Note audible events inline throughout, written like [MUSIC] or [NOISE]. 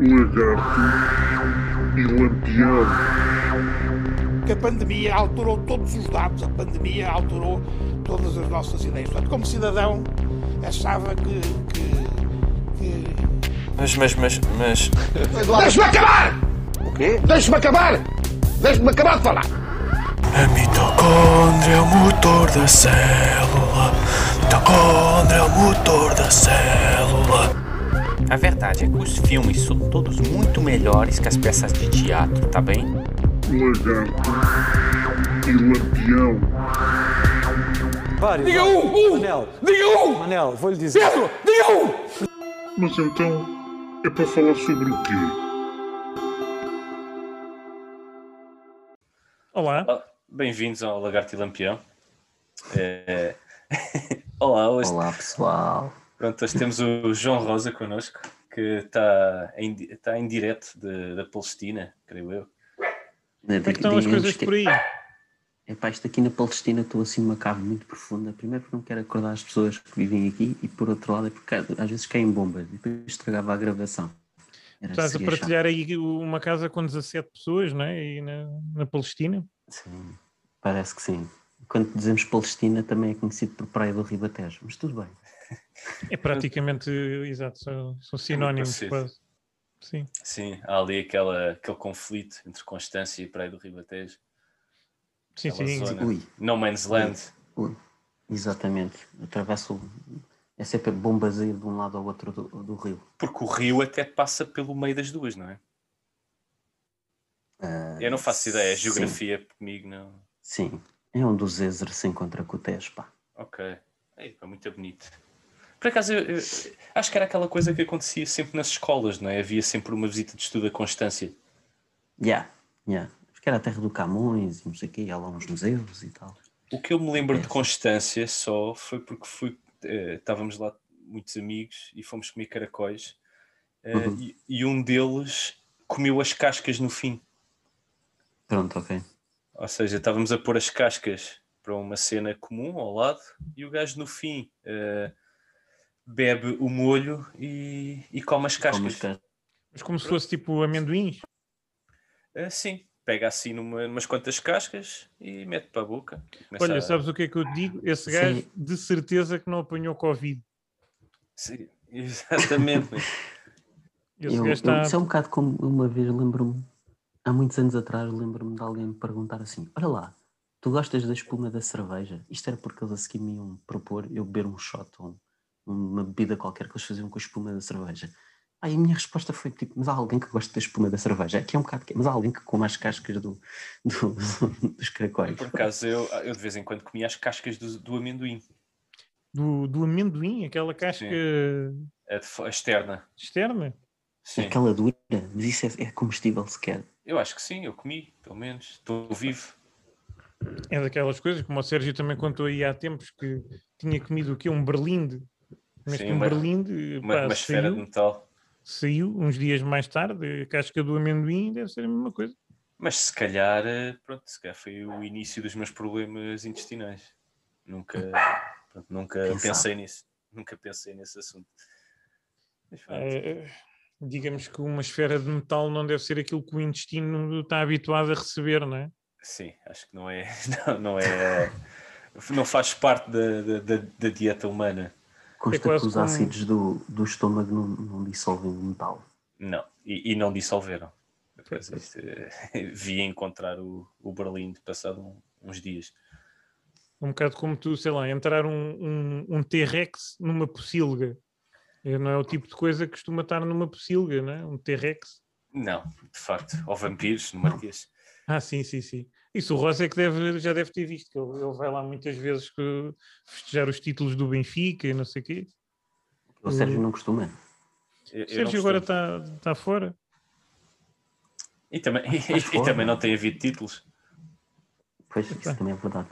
Lagarto e Lampião. que a pandemia alterou todos os dados, a pandemia alterou todas as nossas ideias. Portanto, como cidadão, achava que. que, que... Mas, mas, mas, mas. Deixa-me acabar! O quê? Deixa-me acabar! Deixa-me acabar de falar! A mitocôndria é o motor da célula. Mitocôndria é o motor da célula. A verdade é que os filmes são todos muito melhores que as peças de teatro, tá bem? Lagarto e Lampião. Vários. Diga um! um. Manel, Diga um! Manel, vou-lhe dizer. Pedro! Diga um! Mas então é para falar sobre o quê? Olá. Ah, Bem-vindos ao Lagarto e Lampião. É... [LAUGHS] Olá, hoje, Olá pessoal. Pronto, hoje temos o João Rosa connosco, que está em, está em direto de- da Palestina, creio eu. Como é que estão as coisas por aí? Epá, isto aqui na Palestina estou assim numa cave muito profunda. Primeiro porque não quero acordar as pessoas que vivem aqui e por outro lado é porque às vezes caem bombas e depois estragava a gravação. Era Estás a assim, partilhar aí uma casa com 17 pessoas, não é? Aí na, na Palestina. chato. Sim, parece que sim. Quando dizemos Palestina também é conhecido por Praia do Ribatejo, mas tudo bem. É praticamente, exato, são, são sinónimos parecido. quase. Sim. Sim, há ali aquela, aquele conflito entre Constância e Praia do Ribatejo. Sim, Aquela sim. zona. Ui, No Man's Land. ui, exatamente. Atravesso. É sempre ir de um lado ao outro do, do rio. Porque o rio até passa pelo meio das duas, não é? Ah, Eu não faço ideia, a sim, geografia comigo não. Sim, é onde o Zézer se encontra com o Tejo, pá. Ok. Ei, pá, muito bonito. Por acaso, eu, eu- acho que era aquela coisa que acontecia sempre nas escolas, não é? Havia sempre uma visita de estudo a Constância. Yeah, yeah. Acho que era a terra do Camões e não sei o quê, há lá uns museus e tal. O que eu me lembro de É. Constância só foi porque fui, eh, estávamos lá muitos amigos e fomos comer caracóis eh, Uhum. e, e um deles comeu as cascas no fim. Pronto, ok. Ou seja, estávamos a pôr as cascas para uma cena comum ao lado e o gajo no fim eh, bebe o molho e, e come as cascas. Como. Mas como se fosse tipo amendoins. Eh, sim, pega assim numa, umas quantas cascas e mete para a boca. Começa Olha, a- sabes o que é que eu te digo? Esse gajo Sim. de certeza que não apanhou Covid. Sim, exatamente. [LAUGHS] Esse Eu, gajo eu, está. isso é um bocado como uma vez lembro-me, há muitos anos atrás, lembro-me de alguém me perguntar assim: Olha lá, tu gostas da espuma da cerveja? Isto era porque eles a seguir me iam propor eu beber um shot ou um- uma bebida qualquer que eles faziam com a espuma da cerveja. Aí a minha resposta foi tipo: Mas há alguém que gosta da espuma da cerveja? Aqui é um bocado que é, mas há alguém que come as cascas do, do- dos caracóis. Por acaso, eu, eu de vez em quando comia as cascas do, do amendoim, Do, do amendoim, aquela casca a, a externa. externa. Sim, Aquela dura, mas isso é, é comestível sequer. eu acho que sim, eu comi, pelo menos. Estou vivo. É daquelas coisas, como o Sérgio também contou aí há tempos, que tinha comido o quê? Um berlinde. Mas Sim, que um uma- pá, uma esfera de saiu, metal. saiu uns dias mais tarde, a casca do amendoim deve ser a mesma coisa. Mas se calhar, eh, pronto, se calhar foi o início dos meus problemas intestinais. Nunca, pronto, nunca Quem pensei sabe? nisso. Nunca pensei nesse assunto. Mas. Eh, digamos que uma esfera de metal não deve ser aquilo que o intestino está habituado a receber, não é? Sim, acho que não é. [LAUGHS] Não, não é. Não faz parte da, da- da dieta humana. Consta que os como- ácidos do, do estômago não, não dissolvem o metal. Não. E, e não dissolveram. Depois isto, eh, [LAUGHS] vi encontrar o, o Berlim passado um- uns dias. Um bocado como tu, sei lá, entrar um, um, um T-Rex numa pocilga. Eh, Não é o tipo de coisa que costuma estar numa pocilga, não é? Um T-Rex. Não, de facto. Ou vampiros no Marquês. Ah, sim, sim, sim. Isso o Rosa é que deve, já deve ter visto, que ele, ele vai lá muitas vezes que festejar os títulos do Benfica e não sei o quê. O Sérgio não costuma. Eu- eu O Sérgio não agora está está fora. E também, [LAUGHS] e, e fora. também não tem havido títulos. Pois, isso também é verdade.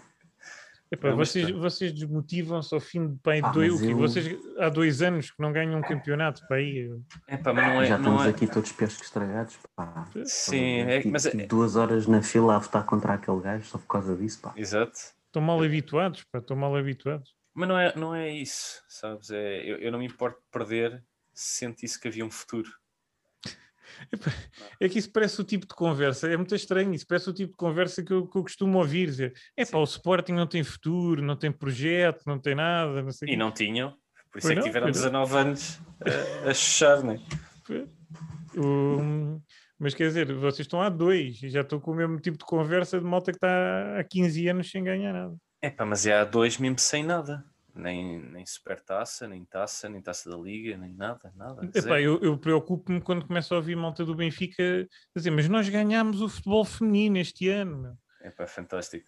Epá, mas vocês, vocês desmotivam-se ao fim de pai, Ah, dois, eu- Vocês há dois anos que não ganham um campeonato para aí. Epá, mas não é. Já não estamos é... aqui todos piores que estragados. Pá. Sim, é, mas é, duas horas na fila a votar contra aquele gajo só por causa disso. Pá. Exato. Estão mal habituados, pá, estão mal habituados. Mas não é, não é isso, sabes? É, eu, eu não me importo de perder se sentisse que havia um futuro. É que isso parece o tipo de conversa, é muito estranho, isso parece o tipo de conversa que eu, que eu costumo ouvir. Dizer, é pá, o Sporting não tem futuro, não tem projeto, não tem nada, não sei E quê." não tinham, por isso Pois é que não, tiveram pois não. 19 anos a, a chuchar, né? O- Mas quer dizer, vocês estão há dois e já estou com o mesmo tipo de conversa de malta que está há 15 anos sem ganhar nada. É pá, mas é há dois mesmo sem nada. Nem, nem supertaça, nem taça, nem taça da liga, nem nada, nada. Epá, eu, eu preocupo-me quando começo a ouvir malta do Benfica dizer, mas nós ganhámos o futebol feminino este ano. meu." É pá, fantástico.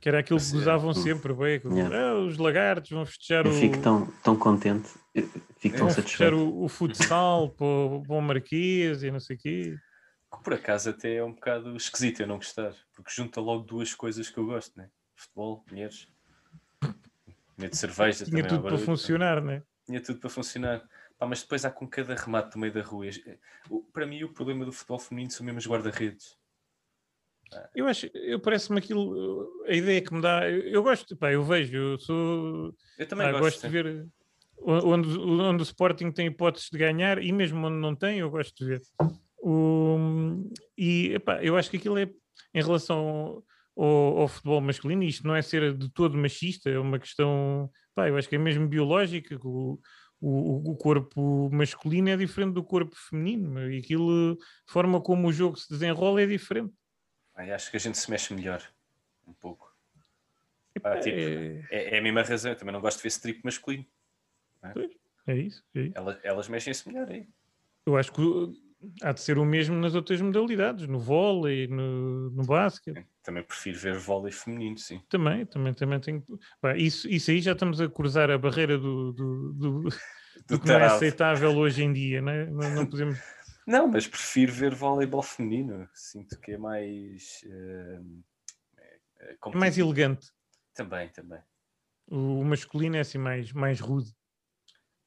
Que era aquilo que Mas, é, gozavam hum, sempre, bem, que, yeah. "Ah, os lagartos vão festejar Eu o, fico tão, tão contente, eu fico tão vão festejar satisfeito. o, o futsal [LAUGHS] para o, para o Marquês e não sei o quê. Que por acaso até é um bocado esquisito eu não gostar, porque junta logo duas coisas que eu gosto, né? Futebol, mulheres, tinha de cerveja Tinha também. tudo para funcionar, né? Tinha tudo para funcionar. Pá, mas depois há com cada remate no meio da rua. Para mim, o problema do futebol feminino são mesmo os guarda-redes. Eu acho, eu parece-me aquilo, a ideia que me dá, eu, eu gosto, pá, eu vejo, eu sou, Eu também Ah, gosto. gosto de ver onde, onde o Sporting tem hipóteses de ganhar e mesmo onde não tem, eu gosto de ver. O- e epá, eu acho que aquilo é em relação ao, ao futebol masculino, isto não é ser de todo machista, é uma questão, pá, eu acho que é mesmo biológica. O, o, o corpo masculino é diferente do corpo feminino e aquilo, a forma como o jogo se desenrola é diferente. Ai, acho que a gente se mexe melhor. Um pouco. Epá, Ah, tipo, é, É, é a mesma razão. Eu também não gosto de ver strip masculino. é isso, é isso. Elas, elas mexem-se melhor aí. Eu acho que há de ser o mesmo nas outras modalidades, no vôlei, no, no basquete. Também prefiro ver vôlei feminino, sim. Também, também, também tenho. Pá, isso, isso aí já estamos a cruzar a barreira do, do, do, [LAUGHS] do que não é aceitável hoje em dia, né? não, não podemos. [LAUGHS] Não, mas prefiro ver voleibol feminino. Sinto que é mais. eh, é- mais elegante. Também, também. O, masculino é assim mais, mais rude.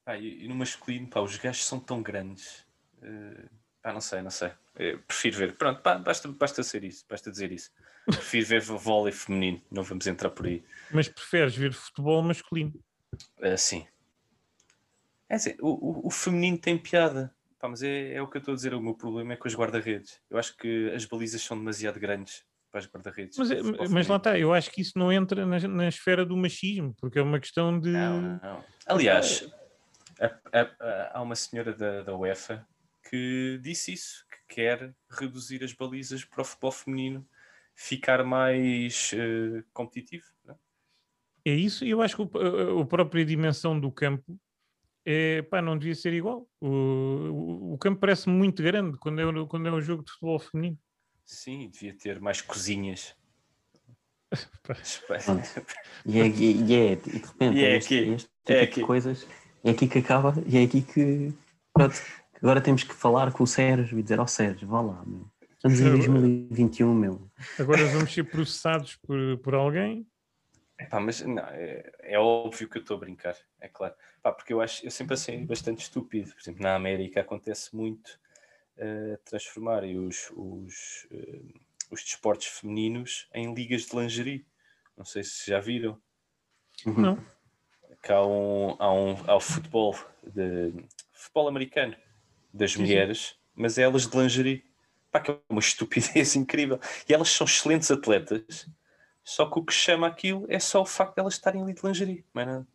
Pá, e, e no masculino, pá, os gajos são tão grandes. eh, pá, não sei, não sei. Eh, prefiro ver. Pronto, pá, basta, basta ser isso, basta dizer isso. Prefiro ver vôlei feminino. Não vamos entrar por aí. Mas preferes ver futebol masculino. Ah, sim. É assim, o, o, o feminino tem piada. Pá, mas é, é o que eu estou a dizer. O meu problema é com os guarda-redes. Eu acho que as balizas são demasiado grandes para os guarda-redes. Mas, futebol mas lá está, eu acho que isso não entra na, na esfera do machismo, porque é uma questão de. Não, não. Aliás, há uma senhora da, da UEFA que disse isso, que quer reduzir as balizas para o futebol feminino ficar mais eh, competitivo. é? É isso, e eu acho que o, a, a própria dimensão do campo é, pá, não devia ser igual. O, o, o campo parece muito grande quando é, um- quando é um jogo de futebol feminino. Sim, devia ter mais cozinhas. [LAUGHS] E é, e é- e de repente E é este, aqui, este tipo é de aqui. coisas é aqui que acaba e é aqui que pronto, que agora temos que falar com o Sérgio e dizer ao Sérgio, vá lá, meu. Estamos em 2021, meu. Agora vamos ser processados por, por alguém. Pá, mas não, é, é óbvio que eu estou a brincar, é claro. Pá, porque eu acho, eu sempre achei bastante estúpido. Por exemplo, na América acontece muito eh, transformarem os, os, eh, os desportos femininos em ligas de lingerie. Não sei se já viram. Não. Que há um, há um há o futebol, de, futebol americano das sim. mulheres, mas é elas de lingerie. Pá, que é uma [LAUGHS] estupidez incrível. E elas são excelentes atletas, só que o que chama aquilo é só o facto de elas estarem ali de lingerie. Não é nada.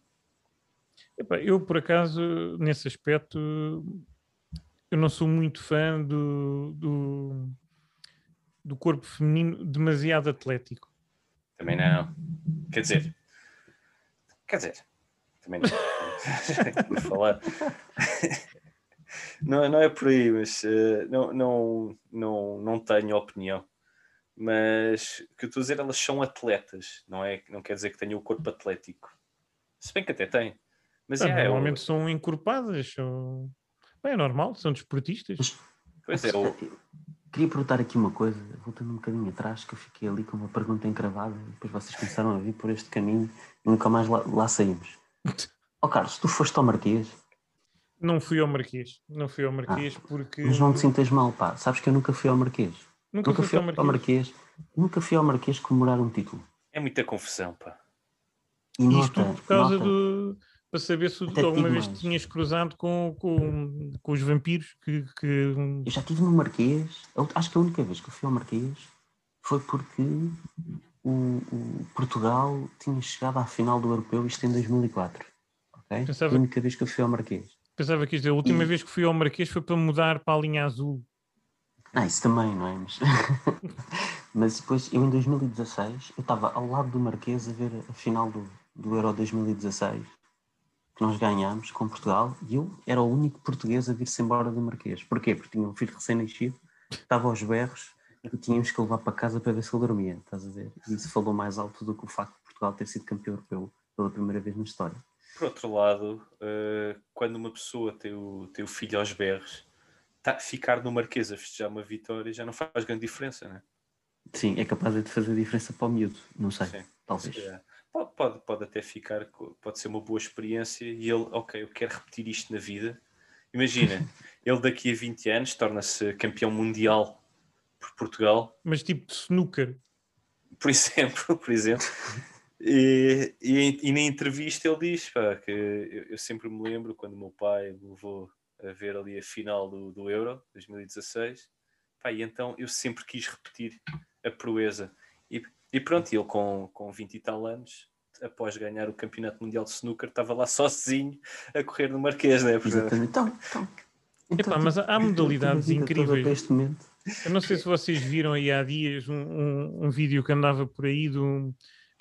Epá, eu, por acaso, nesse aspecto, eu não sou muito fã do, do, do corpo feminino demasiado atlético. Também não. Quer dizer, quer dizer, também não. [LAUGHS] Falar. Não, não é por aí, mas eh, não, não, não, não tenho opinião. Mas o que eu estou a dizer, elas são atletas, não, é, não quer dizer que tenham o corpo atlético. Se bem que até tem. Mas Pá, é, é, o, normalmente são encorpadas, são... Bem, é normal, são desportistas. pois é, o, Queria perguntar aqui uma coisa, voltando um bocadinho atrás, que eu fiquei ali com uma pergunta encravada, e depois vocês começaram a vir por este caminho e nunca mais lá, lá saímos. Ó [LAUGHS] Carlos, tu foste ao Marquês, Não fui ao Marquês, não fui ao Marquês porque Ah, mas não te sintas mal, pá. Sabes que eu nunca fui ao Marquês. nunca, Nunca fui fui ao ao Marquês. Marquês. Nunca fui ao Marquês comemorar um título. é muita confusão, pá. E Isto nota, tudo por causa nota, do, para saber se Até te alguma vez mais. tinhas cruzado com, com, com os vampiros que, que Eu já estive no Marquês, acho que a única vez que eu fui ao Marquês foi porque o, o Portugal tinha chegado à final do Europeu, isto em 2004. ok? Pensava- Foi a única vez que eu fui ao Marquês. Pensava que isto, a última E- vez que fui ao Marquês foi para mudar para a linha azul. Ah, isso também, não é? Mas, [LAUGHS] mas depois, eu em 2016, eu estava ao lado do Marquês a ver a final do, do Euro 2016, que nós ganhámos com Portugal, e eu era o único português a vir-se embora do Marquês. Porquê? Porque tinha um filho recém-nascido, estava aos berros, e tínhamos que levar para casa para ver se ele dormia, estás a ver? E isso falou mais alto do que o facto de Portugal ter sido campeão europeu pela primeira vez na história. Por outro lado, eh, quando uma pessoa tem o, tem o filho aos berros, tá- ficar no Marquês a festejar uma vitória já não faz grande diferença, né? Sim, é capaz de fazer diferença para o miúdo, não sei, Sim. talvez. É. Pode, pode, pode até ficar, pode ser uma boa experiência e ele, ok, eu quero repetir isto na vida. Imagina, [LAUGHS] ele daqui a 20 anos torna-se campeão mundial por Portugal, Mas tipo de snooker. por exemplo, [LAUGHS] por exemplo. E, e, e na entrevista ele diz pá, que eu, eu sempre me lembro quando o meu pai me levou a ver ali a final do, do Euro 2016 pá, e então eu sempre quis repetir a proeza e, e pronto, ele com, com 20 e tal anos após ganhar o campeonato mundial de snooker estava lá sozinho a correr no Marquês, né? Porque- Exatamente. Então, então, Epá, mas há- modalidades incríveis. para este momento. Eu não sei se vocês viram aí há dias um, um, um vídeo que andava por aí do.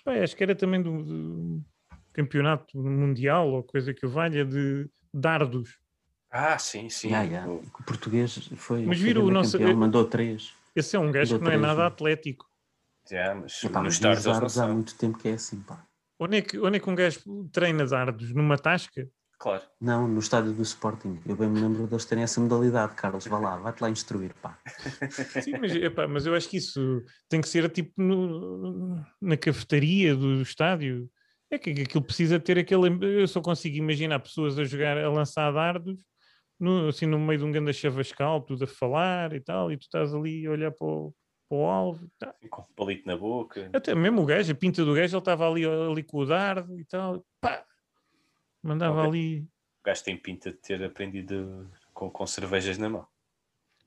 Acho que era também do, do campeonato mundial ou coisa que valha de dardos. Ah, sim, sim. Ya. O- português foi. Mas viram o nosso- campeão, mandou três. Esse é um gajo que não é três, nada né? atlético. já, mas Epá, mas nos dardos dardos há muito tempo que é assim, pá. Onde é, que, onde é que um gajo treina dardos? Numa tasca? Claro. Não, no estádio do Sporting. Eu bem me lembro deles terem essa modalidade, Carlos. Vá lá, vai-te lá instruir, pá. [LAUGHS] Sim, mas, epá, mas eu acho que isso tem que ser tipo no- na cafetaria do estádio. É que que aquilo precisa ter aquele. Eu só consigo imaginar pessoas a jogar, a lançar dardos, no, assim no meio de um grande chavascal, tudo a falar e tal, e tu estás ali a olhar para o, para o alvo. e tal. Com um palito na boca. Até mesmo o gajo, a pinta do gajo, ele estava ali, ali com o dardo e tal, pá! Mandava ali. O gajo tem pinta de ter aprendido com, com cervejas na mão.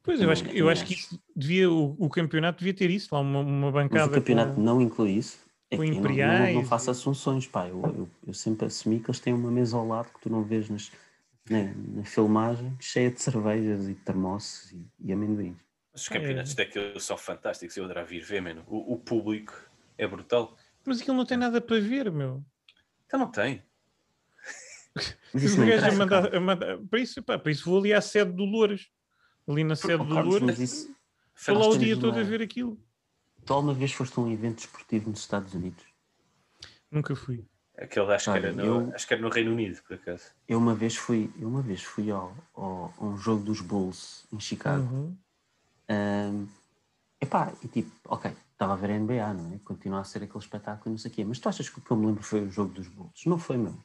Pois eu acho, que- eu acho que isso devia, o, o campeonato devia ter isso, lá uma, uma Mas bancada. o campeonato com- não inclui isso. É com que eu não- não, imperiais não, faço assunções, pá. Eu, eu, eu sempre assumi que eles têm uma mesa ao lado que tu não vês nas, na, na filmagem, cheia de cervejas e termossos e, e amendoins. Mas os campeonatos É. daquilo são fantásticos. Eu adorava vir ver, mano. O, o público é brutal. Mas aquilo não tem nada para ver, meu. Então não tem. Mas Se isso o não gajo a interessa, mandar, cara. a mandar- para, isso, pá, para isso vou ali à sede do Louras. Ali na sede do Louras. mas isso, Estou lá o dia todo a ver aquilo. tu alguma vez foste a um evento esportivo nos Estados Unidos? Nunca fui. Aquele acho, que Olha, era no, eu- acho que era no Reino Unido, por acaso. Eu uma vez fui, eu uma vez fui ao, ao- a um jogo dos Bulls em Chicago. Uhum. Ahm, epá, e tipo, ok, estava a ver a NBA, não é? Continua a ser aquele espetáculo e não sei o quê. Mas tu achas que o que eu me lembro foi o jogo dos Bulls? Não foi, meu.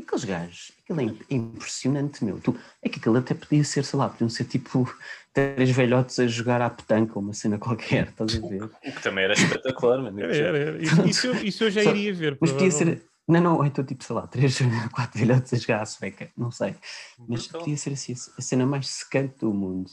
Aqueles gajos, aquilo é im- impressionante, meu. Tu, é que aquilo até podia ser, sei lá, podiam ser tipo três velhotes a jogar à petanca ou uma cena qualquer, estás a [LAUGHS] ver? O que também era espetacular, mano. Era, era, era. [LAUGHS] Isso, isso eu, isso eu já Só- iria ver. Mas podia ser. Não, não, então tipo, sei lá, três, [LAUGHS] quatro velhotes a jogar à sueca, não sei. Mas Brutal. podia ser assim, a cena mais secante do mundo.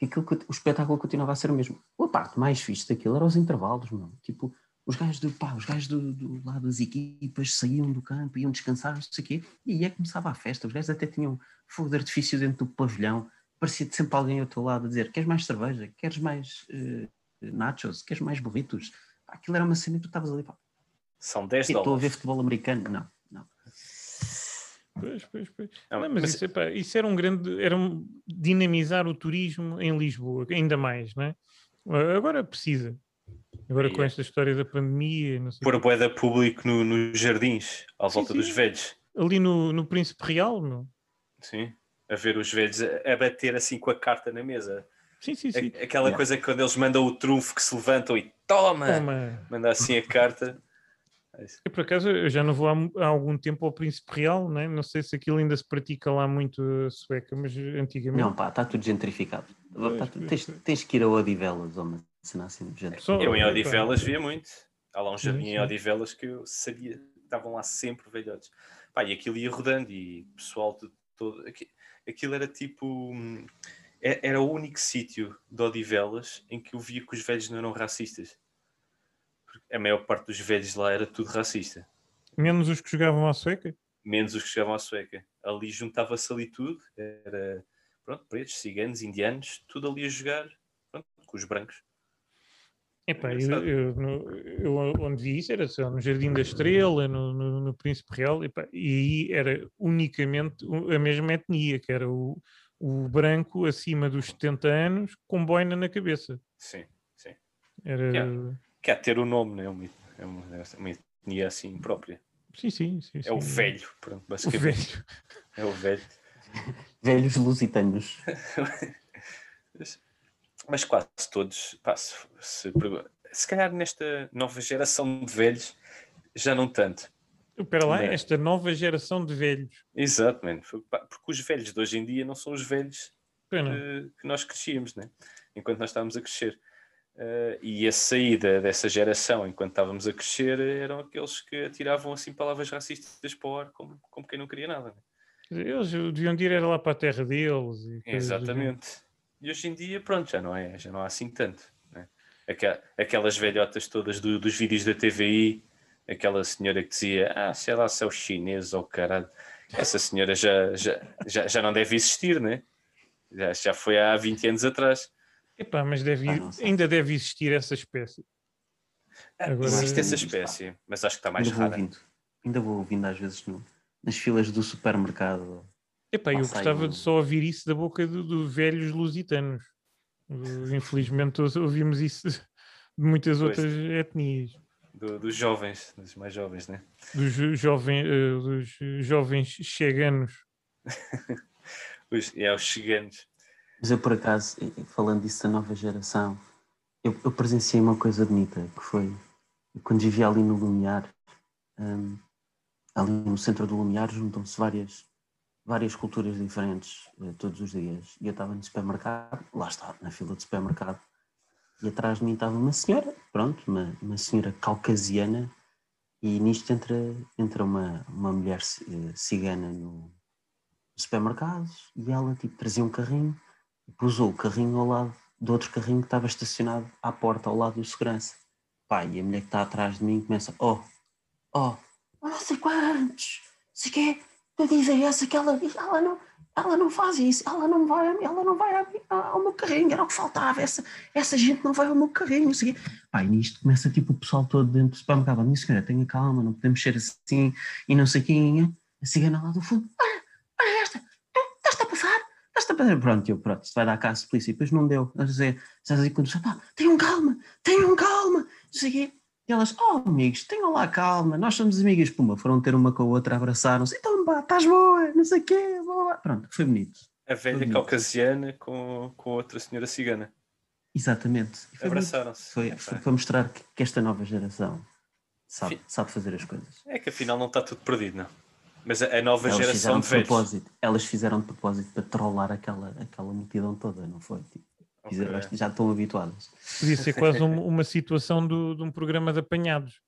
E aquilo, que- o espetáculo continuava a ser o mesmo. A parte mais fixe daquilo era os intervalos, mano. Tipo, os gajos, do, pá, os gajos do, do lado das equipas saíam do campo, iam descansar, não sei o quê, e aí é que começava a festa. Os gajos até tinham fogo de artifício dentro do pavilhão. Parecia sempre alguém ao teu lado a dizer: Queres mais cerveja? Queres mais eh, nachos? Queres mais burritos? Aquilo era uma cena e tu estavas ali, pá, São 10 Estou a ver dólares. futebol americano? Não, não. Pois, pois, pois. Não, Não, mas mas- isso, epá, isso era um grande. Era um, dinamizar o turismo em Lisboa, ainda mais, não é? Agora precisa. Agora Aí com é. esta história da pandemia, não sei. Pôr boeda público no- nos jardins, à Sim, volta sim. dos velhos. Ali no, no Príncipe Real, meu. Sim. A ver os velhos a, a bater assim com a carta na mesa. Sim, sim, A- sim. Aquela Yeah. coisa que quando eles mandam o trunfo que se levantam e toma! Toma. Manda assim a carta. [LAUGHS] É. Eu, por acaso, eu já não vou há, há algum tempo ao Príncipe Real, né? não sei se aquilo ainda se pratica lá muito a sueca, mas antigamente. Não, pá, está tudo gentrificado. Pois, Tá tens, tens que ir a Odivelas uma cena assim género. Só- Eu em epá. Odivelas via muito. Há lá um jardim em Odivelas que eu sabia que estavam lá sempre velhotes. Pá, e aquilo ia rodando e o pessoal de todo. aqui- Aquilo era tipo. hum, é- Era o único sítio de Odivelas em que eu via que os velhos não eram racistas. Porque a maior parte dos velhos lá era tudo racista. Menos os que jogavam à sueca. Menos os que chegavam à sueca. Ali juntava-se ali tudo. Era. Pronto, pretos, ciganos, indianos, tudo ali a jogar. Pronto, com os brancos. Epá, eu, eu, no- eu onde vi isso era lá, no Jardim da Estrela, no, no, no Príncipe Real, epá, e aí era unicamente o- a mesma etnia, que era o, o branco acima dos 70 anos com boina na cabeça. Sim, sim. Era... Yeah. Quer ter o nome, né? É uma, é uma etnia assim própria. Sim, sim, sim. É o sim. velho, pronto, O basicamente. velho. É o velho. Velhos lusitanos. [LAUGHS] Mas- quase todos, pá, se, se, se calhar nesta nova geração de velhos, já não tanto. Espera lá, esta nova geração de velhos. Pá, Porque os velhos de hoje em dia não são os velhos que, que nós crescíamos, né? enquanto nós estávamos a crescer. Eh, e a saída dessa geração, enquanto estávamos a crescer, eram aqueles que atiravam assim palavras racistas para o ar, como, como quem não queria nada. né? Eles deviam de ir era lá para a terra deles. Exatamente. E hoje em dia, pronto, já não é, já não há assim tanto. Né? Aquela- Aquelas velhotas todas do- dos vídeos da TVI, aquela senhora que dizia, ah, sei lá se é o chinês ou caralho. Essa senhora já, já, já, já não deve existir, né? Já, já foi há 20 anos atrás. Epá, mas deve, Ah, ainda deve existir essa espécie. Ah, Agora- Existe essa espécie, mas acho que está mais ainda vou rara. ouvindo. Ainda vou ouvindo às vezes no- nas filas do supermercado. Epá, eu Passa gostava um- de só ouvir isso da boca de, de velhos lusitanos. [LAUGHS] Infelizmente ou- ouvimos isso de muitas Pois. outras etnias. Do- dos jovens, dos mais jovens, né? Dos, jo- jovem, eh, dos jovens cheganos. [LAUGHS] Os, é os chiganos. Mas eu, por acaso, falando disso da nova geração, eu, eu presenciei uma coisa bonita, que foi quando vivia ali no Lumiar, hum, ali no centro do Lumiar, juntam-se várias, várias culturas diferentes eh, todos os dias. E eu estava no supermercado, lá está, na fila do supermercado, e atrás de mim estava uma senhora, pronto, uma, uma senhora caucasiana, e nisto entra, entra uma, uma mulher eh, cigana no supermercado, e ela tipo, trazia um carrinho, e pousou o carrinho ao lado do outro carrinho que estava estacionado à porta, ao lado do segurança. Pá, e a mulher que está atrás de mim começa, oh, oh, oh, não sei quantos, sei quê, tu dizes essa que ela, ela não, ela não faz isso, ela não vai, ela não vai ao- meu carrinho, era o que faltava, essa, essa gente não vai ao meu carrinho, quê. Pá, e nisto começa tipo o pessoal todo dentro do supermercado, minha senhora, tenha calma, não podemos ser assim, e não sei quem, a cigana lá do fundo, olha, olha esta, tu estás-te a passar, estás-te a passar, pronto, eu, pronto, se vai dar caso de polícia, e depois não deu, a dizer, estás aí quando pá, tenham calma, tenham calma, não sei quê. E elas, oh amigos, tenham lá calma, nós somos amigas, puma, foram ter uma com a outra, abraçaram-se, então estás boa, não sei o quê, boa. Pronto, foi bonito. A velha bonito. caucasiana com, com outra senhora cigana. Exatamente. Abraçaram-se. Foi, foi para mostrar que, que esta nova geração sabe, Fi- sabe fazer as coisas. É que afinal não está tudo perdido, não. Mas a, a nova Elas geração de de propósito, elas fizeram de propósito para trollar aquela, aquela multidão toda, não foi? Tipo, fizeram- Ok. acho que já estão habituadas. Podia ser quase um- [LAUGHS] uma situação do- de um programa de apanhados.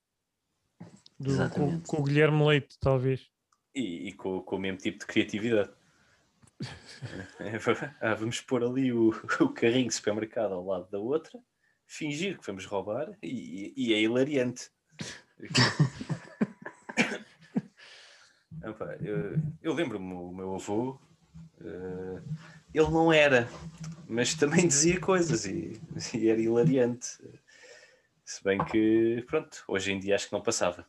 Do- com, com o Guilherme Leite, talvez. E, e com, com o mesmo tipo de criatividade. Ah, [LAUGHS] vamos pôr ali o, o carrinho de supermercado ao lado da outra, fingir que vamos roubar e, e é hilariante. [LAUGHS] Eu eu lembro-me, o meu avô, eh, ele não era, mas também dizia coisas e, e era hilariante. Se bem que, pronto, hoje em dia acho que não passava.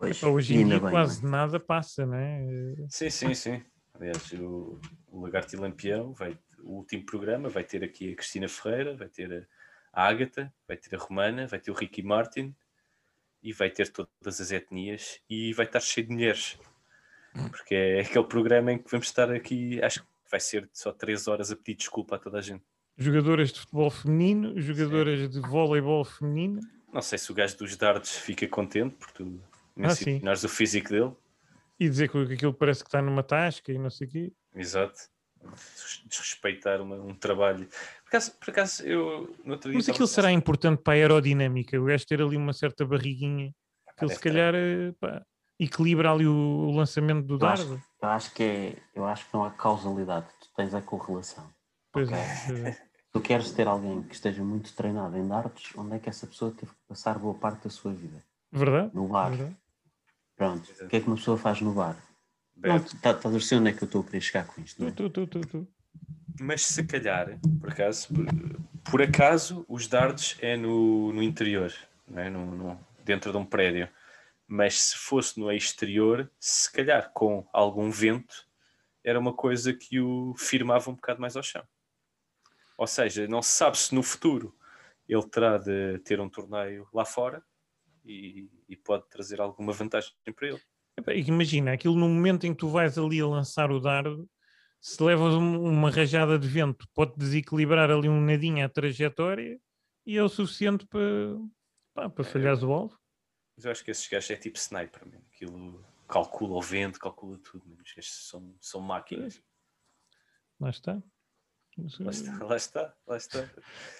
Pois, Hoje e em dia bem, quase não é? nada passa, né? Sim, sim, sim. Aliás, o, o Lagarto e Lampião, vai, o último programa, vai ter aqui a Cristina Ferreira, vai ter a Ágata, vai ter a Romana, vai ter o Ricky Martin e vai ter todas as etnias e vai estar cheio de mulheres. Porque é aquele programa em que vamos estar aqui, acho que vai ser só três horas a pedir desculpa a toda a gente. Jogadoras de futebol feminino, jogadoras de voleibol feminino. Não sei se o gajo dos dardos fica contente por tu Ah, sim. mencionares o físico dele. E dizer que aquilo parece que está numa tasca e não sei o quê. Exato. Des- Desrespeitar uma- um trabalho. Por acaso, por acaso, eu no outro dia. Mas aquilo a será importante para a aerodinâmica. O gajo ter ali uma certa barriguinha. Pá, Aquilo se deve ter. calhar, eh, pá, equilibra ali o, o lançamento do Eu acho, dardo. eu acho que é, eu acho que não há causalidade, tu tens a correlação. Pois Ok. é, é. Tu queres ter alguém que esteja muito treinado em dardos, onde é que essa pessoa teve que passar boa parte da sua vida? Verdade? No bar. verdade. Pronto. O que é que uma pessoa faz no bar? Não, Bebe. tá- estás a ver onde é que eu estou a querer chegar com isto, não é? Tu, tu, tu, tu. Mas se calhar, por acaso, por, por acaso, os dardos é no, no interior, não é? No, no- dentro de um prédio. Mas se fosse no exterior, se calhar com algum vento, era uma coisa que o firmava um bocado mais ao chão. Ou seja, não se sabe se no futuro ele terá de ter um torneio lá fora e, e pode trazer alguma vantagem para ele. Imagina, aquilo no momento em que tu vais ali a lançar o dardo, se levas um- uma rajada de vento, pode desequilibrar ali um nadinho a trajetória e é o suficiente para, pá, para falhares o alvo. Mas eu acho que esses gajos é tipo sniper, mesmo. Aquilo calcula o vento, calcula tudo. mesmo. Os gajos são, são máquinas. Lá está. Lá está, lá está, lá está.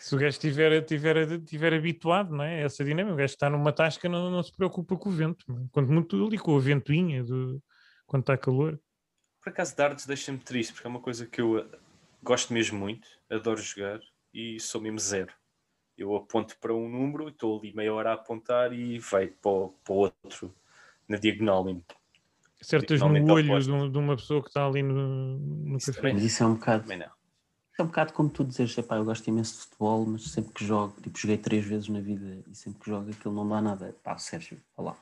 Se o gajo estiver tiver, tiver habituado não é? a essa dinâmica, o gajo está numa tasca não, não se preocupa com o vento. é? Quanto muito ali com a ventoinha do, quando está calor. Por acaso, dardos deixa-me triste, porque é uma coisa que eu eh, gosto mesmo muito, adoro jogar e sou mesmo zero. Eu aponto para um número e estou ali meia hora a apontar e vai para o, para o outro, na diagonal mesmo. Acertas no olho de, um- de uma pessoa que está ali no, no Isso café. também. Mas isso é um bocado, Também não. É um bocado como tu dizeres, epá, eu gosto imenso de futebol, mas sempre que jogo, tipo, joguei três vezes na vida e sempre que jogo aquilo não dá nada. Pá, Sérgio, olá.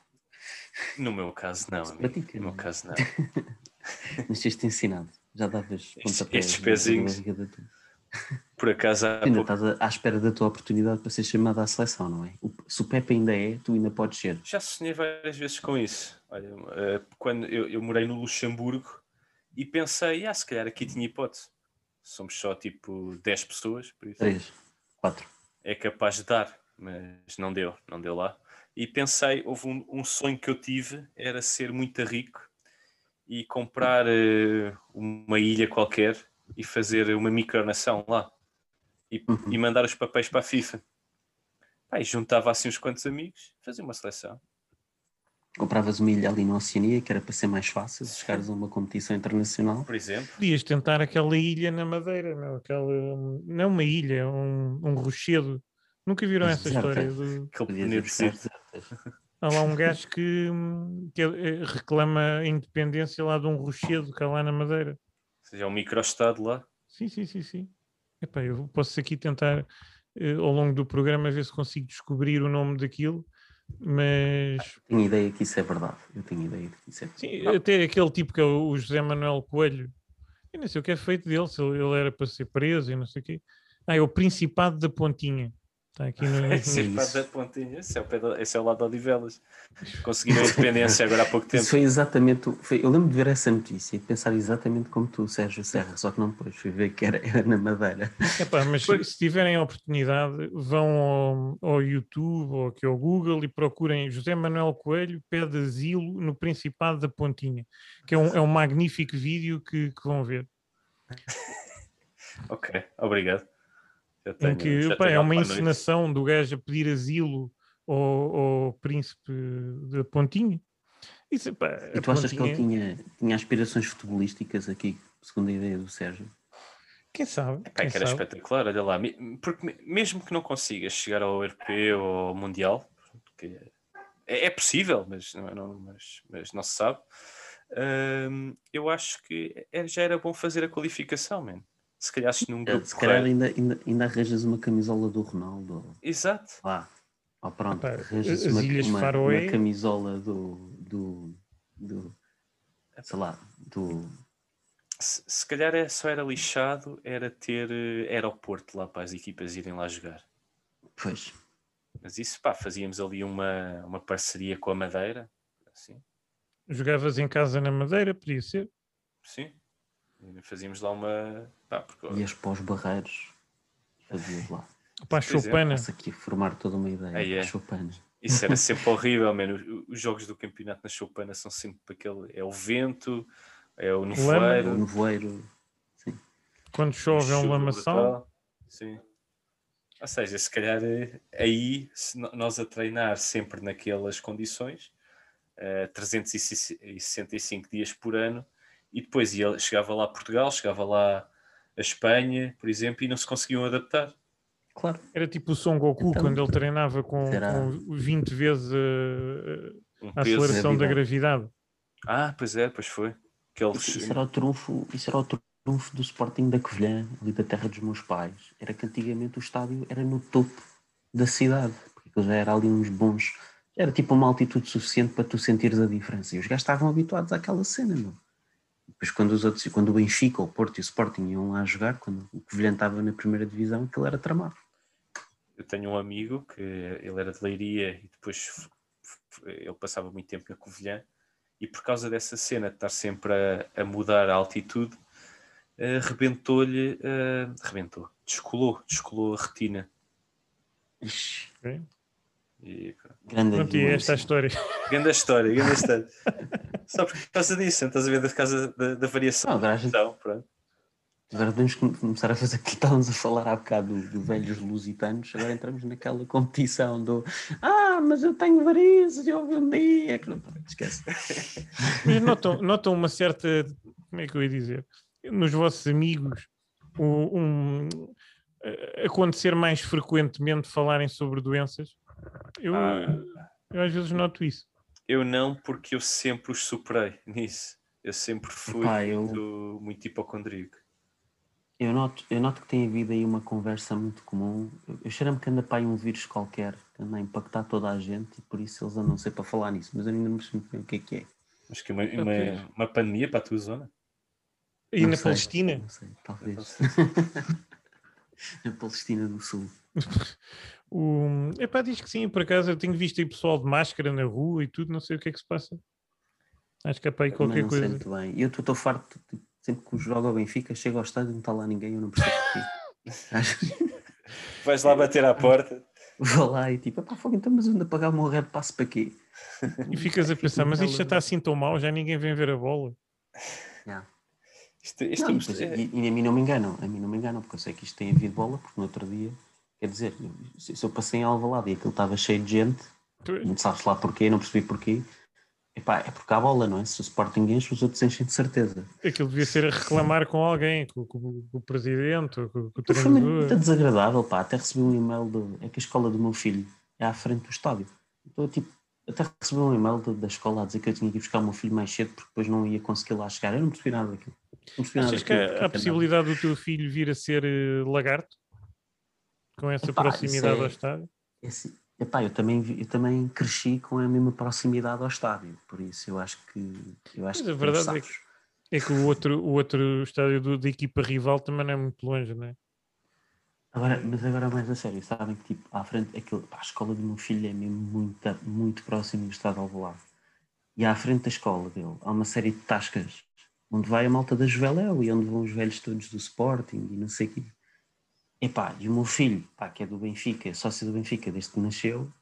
No meu caso, não. amigo. pratica, No meu é? caso, não. [LAUGHS] Nasceste ensinado. Já davas pontapés estes pezinhos. Por acaso, há Ainda pouco, estás à espera da tua oportunidade para ser chamado à seleção, não é? Se o Pepe ainda é, tu ainda podes ser. Já sonhei várias vezes com isso. Olha, eh, quando eu, eu morei no Luxemburgo e pensei, ah, se calhar aqui tinha hipótese. Somos só tipo 10 pessoas, por isso Três, quatro. é capaz de dar, mas não deu, não deu lá. E pensei, houve um, um sonho que eu tive, era ser muito rico e comprar eh, uma ilha qualquer e fazer uma micronação lá e, Uhum. e mandar os papéis para a FIFA. E juntava assim uns quantos amigos, fazia uma seleção. Compravas uma ilha ali na Oceania, que era para ser mais fácil, se chegares a uma competição internacional. Por exemplo, Podias tentar aquela ilha na Madeira, meu, aquela, não é uma ilha, é um, um rochedo. Nunca viram essa deserta. história? Do... Há lá um gajo que, que eh, reclama a independência lá de um rochedo que há lá na Madeira. Ou seja, é um microestado lá. Sim, sim, sim, sim. Epá, eu posso aqui tentar eh, ao longo do programa ver se consigo descobrir o nome daquilo, mas Tenho ideia que isso é verdade. Eu tenho ideia de que isso é verdade. sim, até aquele tipo que é o José Manuel Coelho, eu não sei o que é feito dele, se ele, ele era para ser preso e não sei o quê. Ah, é o Principado da Pontinha. Está aqui no, [LAUGHS] Esse é, da pontinha, esse é, o pé da- esse é o lado de Odivelas. Conseguiram a independência agora há pouco tempo. Isso foi exatamente. o- foi- eu lembro de ver essa notícia e de pensar exatamente como tu, Sérgio Serra, só que não depois. Fui ver que era, [LAUGHS] era na Madeira. Epá, mas se, se tiverem a oportunidade, vão ao, ao YouTube ou aqui ao Google e procurem José Manuel Coelho pede asilo no Principado da Pontinha, que é um, é um magnífico vídeo que, que vão ver. [LAUGHS] Ok, obrigado. Já Em tenho- que tenho é uma encenação do gajo a pedir asilo ao, ao príncipe da Pontinha. Isso, pá, E tu achas que ele tinha, tinha aspirações futebolísticas aqui, segundo a ideia do Sérgio? Quem sabe? Pá, quem que era sabe? espetacular, olha lá. Porque me- mesmo que não consigas chegar ao europeu ou ao mundial, que é, é possível, mas não, não- mas, mas não se sabe. hum, eu acho que é- já era bom fazer a qualificação, man. Se calhar se num grupo Se calhar ainda, ainda, ainda arranjas uma camisola do Ronaldo. Exato. Lá. Ou pronto, Epá, arranjas as uma, Ilhas uma, Faroé- uma camisola do, do, do. Sei lá, do. Se, se calhar é, só era lixado, era ter eh, aeroporto lá para as equipas irem lá jogar. Pois. Mas isso, pá, fazíamos ali uma, uma parceria com a Madeira. Assim, Jogavas em casa na Madeira, podia ser. sim. E Fazíamos lá uma. Pá, porque, Ias para os barreiros e fazias lá. Para a Chopana. Posso aqui formar toda uma ideia. Aí é. Chopin. Isso era sempre horrível, mano. Os- Os jogos do campeonato na Choupana são sempre aquele. É o vento, é o O nevoeiro. nevoeiro. Quando chove é um lamaçal. Sim. Ou seja, se calhar eh, aí, se nós a treinar sempre naquelas condições, eh, 365 dias por ano e depois ia, chegava lá a Portugal, chegava lá a Espanha, por exemplo, e não se conseguiam adaptar. Claro. Era tipo o Son Goku Então, quando ele treinava com, com 20 vezes eh, Um a peso. aceleração da Gravidade. Ah, pois é, pois foi. Aqueles... Isso, isso era o trunfo, isso era o trunfo do Sporting da Covilhã, ali da terra dos meus pais. Era que antigamente o estádio era no topo da cidade, porque já era ali uns bons. Era tipo uma altitude suficiente para tu sentires a diferença. E os gajos estavam habituados àquela cena, meu. Depois, quando, os outros, quando o Benfica, o Porto e o Sporting iam lá jogar, quando o Covilhã estava na primeira divisão, aquilo era tramado. Eu tenho um amigo que ele era de Leiria e depois ele passava muito tempo na Covilhã e por causa dessa cena de estar sempre a, a mudar a altitude, eh, rebentou-lhe, eh, rebentou, descolou, descolou a retina. E, grande Pronto, e esta é história. grande história, grande [LAUGHS] história. Só por causa disso, não estás a ver, por causa da, da variação. Não, agora a gente Então, pronto. Agora temos que começar a fazer o que estávamos a falar há bocado do, do velhos lusitanos. Agora entramos naquela competição do Ah, mas eu tenho varizes e houve um dia que não. Esquece. Mas notam, notam uma certa. Como é que eu ia dizer? Nos vossos amigos, o- um, eh, acontecer mais frequentemente falarem sobre doenças? Eu, Ah. eu às vezes noto isso. Eu não, porque eu sempre os superei [LAUGHS] nisso. Eu sempre fui Epá, eu- muito, muito hipocondríaco. Eu noto, eu noto que tem havido aí uma conversa muito comum. Eu, cheiro-me que anda para aí um vírus qualquer que anda a impactar toda a gente e por isso eles andam sempre para falar nisso. Mas eu ainda não percebo bem o que é que é. Mas que uma, uma, Ok. uma pandemia para a tua zona? E Não na sei, Palestina? Não sei, talvez. [LAUGHS] Na Palestina do Sul. [LAUGHS] O, epá, diz que sim, por acaso eu tenho visto aí pessoal de máscara na rua e tudo, não sei o que é que se passa. Acho que é para aí qualquer não sei coisa. muito bem. Eu estou farto, tipo, sempre que jogo ao Benfica, chego ao estádio e não está lá ninguém, eu não percebo porquê. [LAUGHS] Vais lá bater à porta. [LAUGHS] Vou lá e tipo, pá, fogo, então, mas eu ando a pagar o meu red passo para quê? E ficas a pensar, mas isto já está assim tão mal, já ninguém vem ver a bola. Yeah. Isto, isto Não, é- e, depois- e- e a mim não me enganam, a mim não me enganam, porque eu sei que isto tem havido bola, porque no outro dia, quer dizer, se se eu passei em Alvalade e aquilo estava cheio de gente, não sabes lá porquê, não percebi porquê, epá, é porque há bola, não é? Se o Sporting enche, os outros enchem de certeza. Aquilo devia ser a reclamar com alguém, com, com- com o presidente, com, com o Foi muito treinador. desagradável, pá, até recebi um e-mail, do, é que a escola do meu filho é à frente do estádio. Então, tipo, até recebi um e-mail da- da escola a dizer que eu tinha que ir buscar o meu filho mais cedo porque depois não ia conseguir lá chegar. Eu não percebi nada daquilo. Não percebi nada Achas que daquilo, há, andava. possibilidade do teu filho vir a ser eh, lagarto? Com essa Epá, proximidade é- ao estádio? Esse, epá, eu também, eu também cresci com a mesma proximidade ao estádio, por isso eu acho que eu acho Mas a que verdade estamos é que-. É que o outro, o outro estádio do- da equipa rival também não é muito longe, não é? Agora, mas agora mais a sério, sabem que tipo, à frente, aquilo, pá, a escola do meu filho é mesmo muito, muito próximo do estado Alvalade. E à frente da escola dele há uma série de tascas onde vai a malta da Juveléu e onde vão os velhos todos do Sporting e não sei o quê. Epá, e o meu filho, pá, que é do Benfica, é sócio do Benfica desde que nasceu,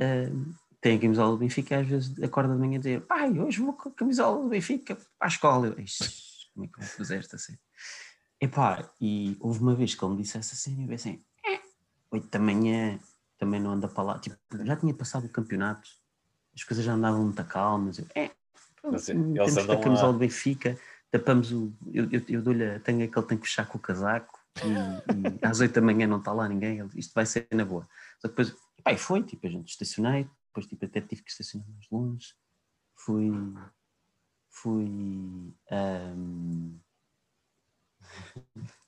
hum, tem a camisola do Benfica e às vezes acorda de manhã a dizer pai, hoje vou com a camisola do Benfica para a escola. Eu, "Ixi, como é que eu vou fazer esta cena? Epá, e houve uma vez que ele me disse essa cena e eu "É, oito da manhã, também não anda para lá. Tipo, já tinha passado o campeonato, as coisas já andavam muito calmas. Eu, é, Mas, eh, temos a camisola do Benfica, tapamos o. Eu, eu, eu dou-lhe a tanga que ele tem que fechar com o casaco e, e às oito da manhã não está lá ninguém, ele, isto vai ser na boa. Só que depois, epá, e foi, tipo, a gente estacionei, depois tipo, até tive que estacionar mais longe, fui. Fui. ahm,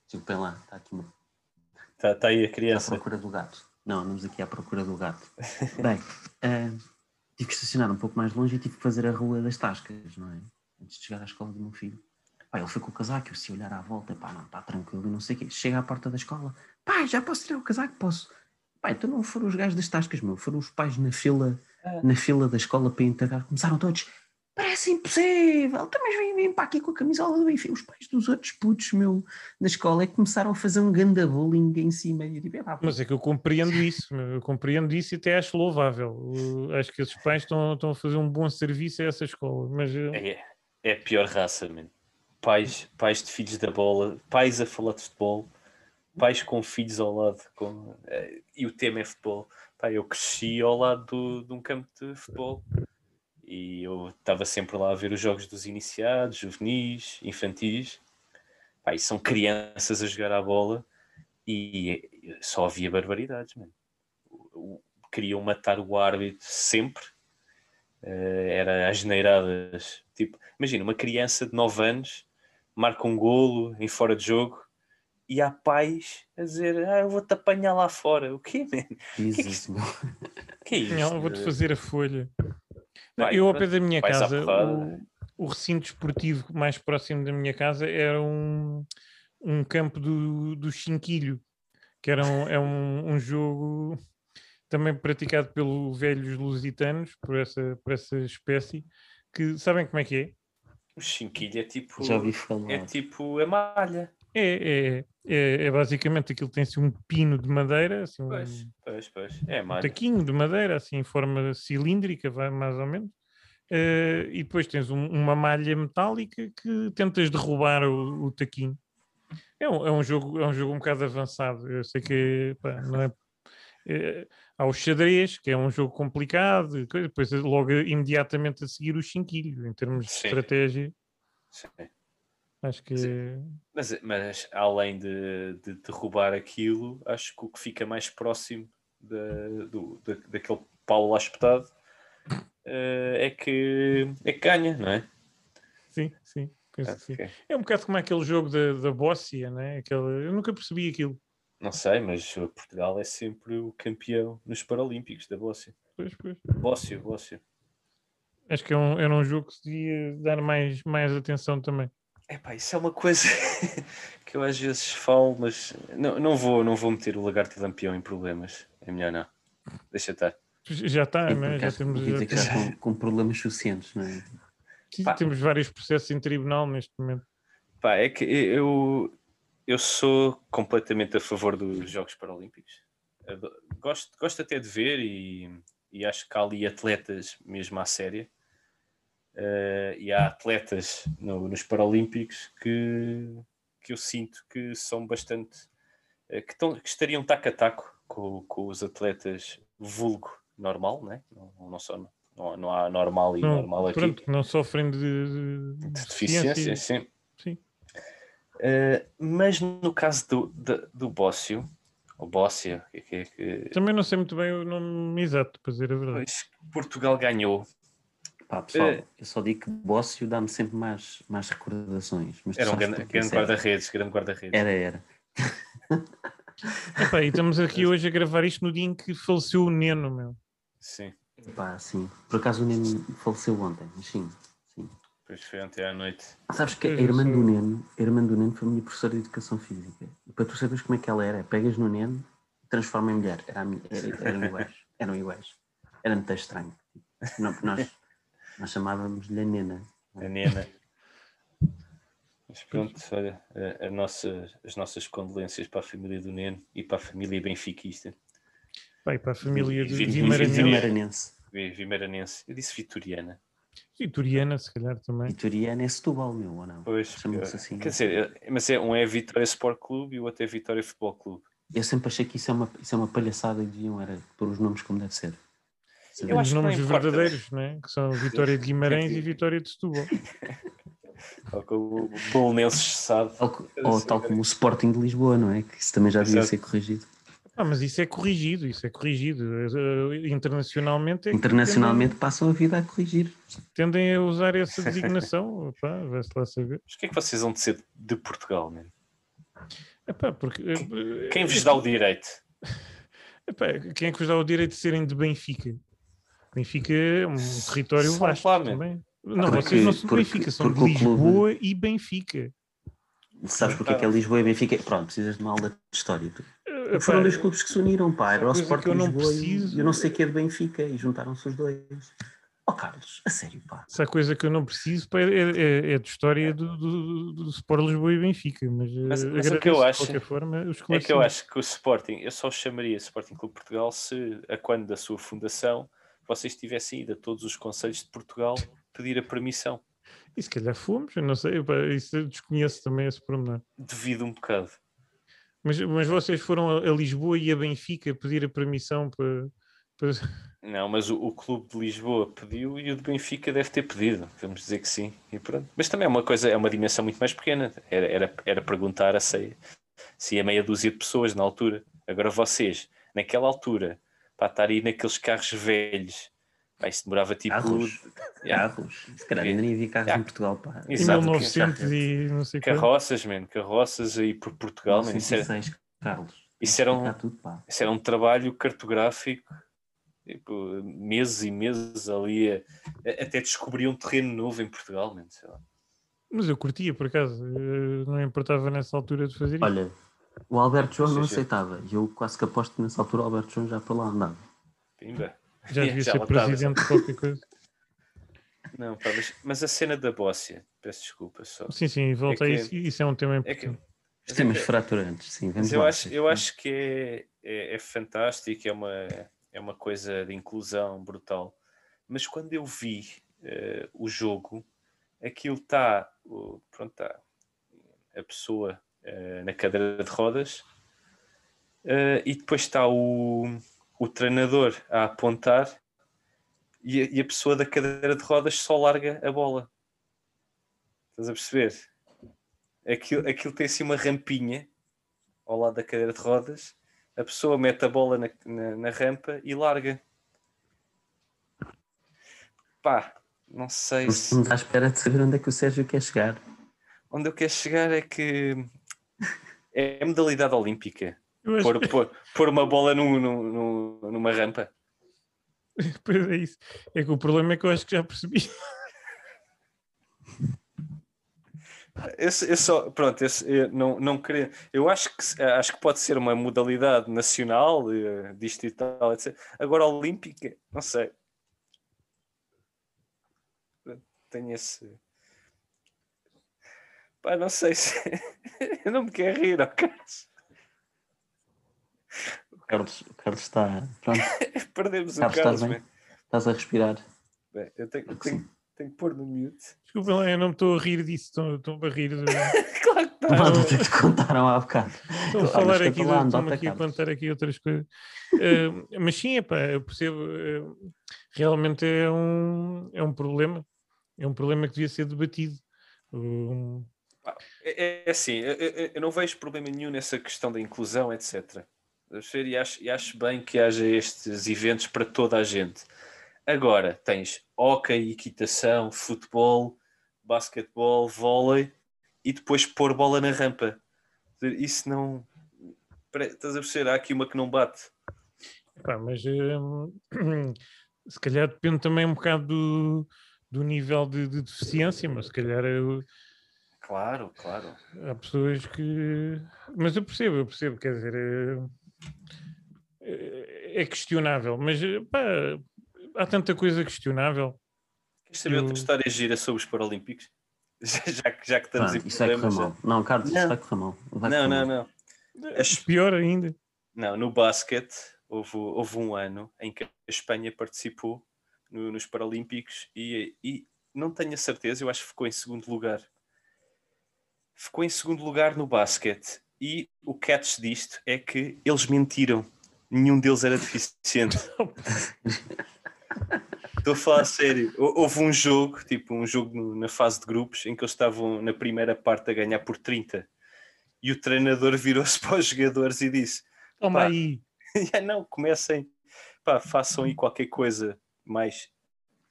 Desculpem lá, está aqui uma Está tá aí a à criança. procura do gato. Não, andamos aqui à procura do gato. [LAUGHS] Bem, ah, tive que estacionar um pouco mais longe e tive que fazer a rua das tascas, não é? Antes de chegar à escola do meu filho. Pá, ele foi com o casaco, eu se olhar à volta, pá, não, está tranquilo e não sei o quê. Chega à porta da escola, pá, já posso tirar o casaco? Posso. Pá, então não foram os gajos das tascas, meu, foram os pais na fila, na fila da escola para integrar. Começaram todos, parece impossível, mas vem, vem para aqui com a camisola do Benfica. Os pais dos outros putos, meu, da escola é que começaram a fazer um ganda bullying em cima. E eu tipo, "Epá, Mas é que eu compreendo [LAUGHS] isso, eu compreendo isso e até acho louvável. Uh, acho que esses pais estão, estão a fazer um bom serviço a essa escola. Mas uh, É, é a pior raça, mano. Pais, pais de filhos da bola, pais a falar de futebol, pais com filhos ao lado. Com, eh, e o tema é futebol. Pá, eu cresci ao lado do- de um campo de futebol. E eu estava sempre lá a ver os jogos dos iniciados, juvenis, infantis. Pá, são crianças a jogar à bola e só havia barbaridades, mano. Queriam matar o árbitro sempre. Eh, era as geneiradas. Tipo, imagina, uma criança de 9 anos marca um golo em fora de jogo e há pais a dizer: Ah, eu vou-te apanhar lá fora. O quê, man? Que é que isso, que é isto? Não, vou-te fazer a folha. Não, Vai, eu ao pé da minha casa, o, o recinto esportivo mais próximo da minha casa era um, um campo do, do Chinquilho, que era um, é um, um jogo também praticado pelos velhos lusitanos, por essa, por essa espécie, que sabem como é que é? O chinquilho é tipo. Já ouvi falar. É tipo a malha. É, é, é, é basicamente aquilo tem-se um pino de madeira, assim, um, Pois, pois, pois. É um taquinho de madeira, assim, em forma cilíndrica, vai mais ou menos. Eh, e depois tens um- uma malha metálica que tentas derrubar o, o taquinho. É um, é, um jogo, é um jogo um bocado avançado. Eu sei que pá, não é, é- Há o xadrez, que é um jogo complicado, coisa, depois logo imediatamente a seguir o chinquilho, em termos de Sim. estratégia. Sim. Acho que Mas, mas além de, de derrubar aquilo, acho que o que fica mais próximo da, do, da, daquele pau lá espetado eh, é, que, é que ganha, não é? sim, sim. penso que sim. Ok. É um bocado como aquele jogo da, da Bóssia, né? Aquele, eu nunca percebi aquilo. Não sei, mas Portugal é sempre o campeão nos Paralímpicos da Bóssia. Pois, pois. Bóssia, Bóssia. Acho que é um, era um jogo que se devia dar mais, mais atenção também. Epá, isso é uma coisa [LAUGHS] que eu às vezes falo, mas não, não, vou, não vou meter o lagarto e lampião em problemas. É melhor não. Deixa estar. Já está, né? por já temos, já- já estão com problemas suficientes, não é? sim, Pá. temos vários processos em tribunal neste momento. Pá, é que eu, eu sou completamente a favor dos Jogos Paralímpicos. Gosto, gosto até de ver e, e acho que há ali atletas mesmo à séria. Eh, e há atletas no- nos Paralímpicos que, que eu sinto que são bastante. eh, que, estão, que estariam taco a taco com, com os atletas vulgo normal, né? não, não, só, não, não há normal e Não, normal aqui pronto, não sofrem de, de- de de deficiência, sim. Sim. Eh, mas no caso do, do, do Bócio, ou Bócia, que, que, que, Também não sei muito bem o nome exato, para dizer a verdade. pois, Portugal ganhou. Pá, pessoal, Eh. eu só digo que Bócio dá-me sempre mais, mais recordações. Mas Era um grande, grande guarda-redes, grande guarda-redes. Era, era. Epá, e estamos aqui hoje a gravar isto no dia em que faleceu o Neno, meu. Sim, Pá, sim. Por acaso o Neno faleceu ontem, mas sim. sim. pois foi ontem à noite. Sabes que a irmã do Neno, a irmã do Neno foi a minha professora de Educação Física. E para tu saberes como é que ela era, pegas no Neno e transforma em mulher. Era, era- eram iguais. Eram iguais. Era muito estranho. Não, nós, nós chamávamos-lhe a Nena. A Nena. Mas pronto, olha, a, a nossa, as nossas condolências para a família do Neno e para a família benfiquista, Pai, para a família vi- Vimaranense. vi- vimaranense. Eu disse vitoriana. Vitoriana, se calhar também. Vitoriana é Setúbal, meu, ou não? Pois, assim. quer dizer, mas é, um é Vitória Sport Clube e o outro é Vitória Futebol Clube. Eu sempre achei que isso é uma, isso é uma palhaçada e deviam era pôr os nomes como deve ser. Eu acho Os que não nomes importa. verdadeiros, né? que são Vitória de Guimarães e Vitória de Setúbal. Ou com o Bolonenses sabe. Tal, co- ou tal como o Sporting de Lisboa, não é? Que isso também já devia Exato. ser corrigido. Ah, mas isso é corrigido, isso é corrigido. Eh, Internacionalmente é Internacionalmente passam a vida a corrigir. tendem, tendem a usar essa designação. [LAUGHS] Opá, vai-se lá saber. Mas o que é que vocês vão de ser de Portugal, mano? Epá, porque, eh, Quem vos dá o direito? [LAUGHS] epá, quem é que vos dá o direito de serem de Benfica? Benfica é um território São vasto lá, man. também. Não, Porque- vocês não são de porque- Benfica, são de porque o clube- Lisboa e Benfica. Sabes porque é que é Lisboa e Benfica? Pronto, precisas de uma aula de história. Tu- Eh, Foram dois clubes que se uniram, pá. Era o Sporting eu de não Lisboa preciso- e eu não sei o que é de Benfica e juntaram-se os dois. Oh, Carlos, a sério, pá. Há coisa que eu não preciso pá, é, é- é de história do, do, do Sport Lisboa e Benfica, mas, eh, Mas- mas o agradeço que eu de acho qualquer forma os É que eu acho que o Sporting, eu só chamaria Sporting Clube Portugal se, a quando da sua fundação, vocês tivessem ido a todos os conselhos de Portugal pedir a permissão. E se calhar fomos, eu não sei, pá, isso eu desconheço também esse pormenor. Devido um bocado. Mas, mas vocês foram a, a Lisboa e a Benfica pedir a permissão para, para, [LAUGHS] Não, mas o, o Clube de Lisboa pediu e o de Benfica deve ter pedido. Vamos dizer que sim. E pronto. Mas também é uma coisa, é uma dimensão muito mais pequena. Era, era, era perguntar a se, se ia meia dúzia de pessoas na altura. Agora vocês, naquela altura, para estar aí naqueles carros velhos, pá, isso demorava tipo. Carros. [LAUGHS] Yeah. Carros. Se calhar ainda nem havia carros Yeah. em Portugal, pá. Exato, 1900 e não sei. Carroças, man, carroças aí por Portugal, man. Isso, era, 1906, Carlos. isso era um- tudo, isso era um trabalho cartográfico, tipo, meses e meses ali, a- a- até descobrir um terreno novo em Portugal, man, sei lá. Mas eu curtia, por acaso. eh, Não importava nessa altura de fazer isso. Olha, o Alberto João não aceitava. E eu quase que aposto que nessa altura o Alberto João já para lá andava. Pimba. [LAUGHS] Já devia ser presidente de qualquer coisa. Não, pá, mas, mas a cena da Bóssia, peço desculpa só. Sim, sim, volta É a que- isso. Isso é um tema É que, importante. Os temas fraturantes, sim. Mas eu lá. acho, eu acho que é, é, é fantástico, é uma, é uma coisa de inclusão brutal. Mas quando eu vi eh, o jogo, aquilo está, pronto, tá a pessoa eh, na cadeira de rodas eh, e depois está o, o treinador a apontar e a, e a pessoa da cadeira de rodas só larga a bola. Estás a perceber? Aquilo, aquilo tem assim uma rampinha ao lado da cadeira de rodas, a pessoa mete a bola na, na, na rampa e larga. Pá, não sei se. Estamos à espera de saber onde é que o Sérgio quer chegar. Onde eu quero chegar é que é a modalidade olímpica. Pôr, pôr, pôr uma bola num- num- num- numa rampa. [LAUGHS] pois é isso. É que o problema é que eu acho que já percebi. Eu, eu só, pronto, esse- eu não, não queria. Eu acho que, acho que pode ser uma modalidade nacional, eh, distrital, etc. Agora, olímpica, não sei. Tenho esse. Pá, não sei se. [LAUGHS] eu não me quero rir, ó Carlos. O Carlos, o Carlos está. Pronto, [LAUGHS] Perdemos o Carlos, Carlos, estás bem? estás a respirar. Bem, eu tenho, tenho, tenho que pôr no mute. Desculpa lá, eu não me estou a rir disso. Estou, estou a rir. de- [LAUGHS] Claro que Não, está. que te contaram há bocado. Estou a falar mas aqui, estou-me anota, aqui a Carlos. contar aqui outras coisas. Eh, mas sim, epá, eu percebo. eh, realmente é um, é um problema. É um problema que devia ser debatido. Um, É, é assim, eu, eu- não vejo problema nenhum nessa questão da inclusão, etc. E acho, e acho bem que haja estes eventos para toda a gente. Agora, tens hóquei, equitação, futebol, basquetebol, vôlei e depois pôr bola na rampa. Isso não. Estás a perceber? Há aqui uma que não bate. mas eh, [CLEARS THROAT] se calhar depende também um bocado do, do nível de, de deficiência, mas se calhar eu- Claro, claro. há pessoas que. Mas eu percebo, eu percebo, quer dizer, é, é- é questionável, mas eh, pá, há tanta coisa questionável. Queres saber outra Eu- história gira sobre os Paralímpicos? [LAUGHS] Já, que- já que estamos Pronto, em isso vai correr problemas. mal. Não, Carlos, isso Não. vai correr mal. Vai Não, não, não. As- Pior ainda. Não, no basquete houve, houve um ano em que a Espanha participou no- nos Paralímpicos e, e não tenho a certeza, eu acho que ficou em segundo lugar. Ficou em segundo lugar no basquete e o catch disto é que eles mentiram. Nenhum deles era deficiente. [LAUGHS] Estou a falar a sério. Hou- Houve um jogo, tipo um jogo na fase de grupos, em que eles estavam na primeira parte a ganhar por 30 e o treinador virou-se [LAUGHS] para os jogadores e disse: Toma aí. [LAUGHS] "Ya não, comecem, pá, façam aí qualquer coisa mais,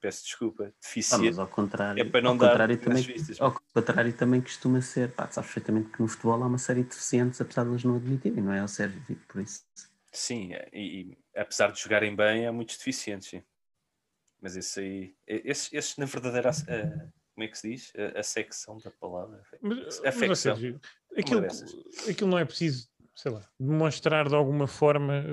peço desculpa, Ah, deficiente. mas ao contrário, É para não ao dar contrário também, vistas. ao contrário também costuma ser, pá, sabes perfeitamente que no futebol há uma série de deficientes, apesar de eles não admitirem, não é ao Sérgio, por isso. Sim, e, e apesar de jogarem bem, há muitos deficientes, sim. Mas esse aí, esses, esses na verdadeira, a- como é que se diz? A, a secção da palavra. Mas, mas, ó Afecção. Sérgio, aquilo, aquilo não é preciso, sei lá, demonstrar de alguma forma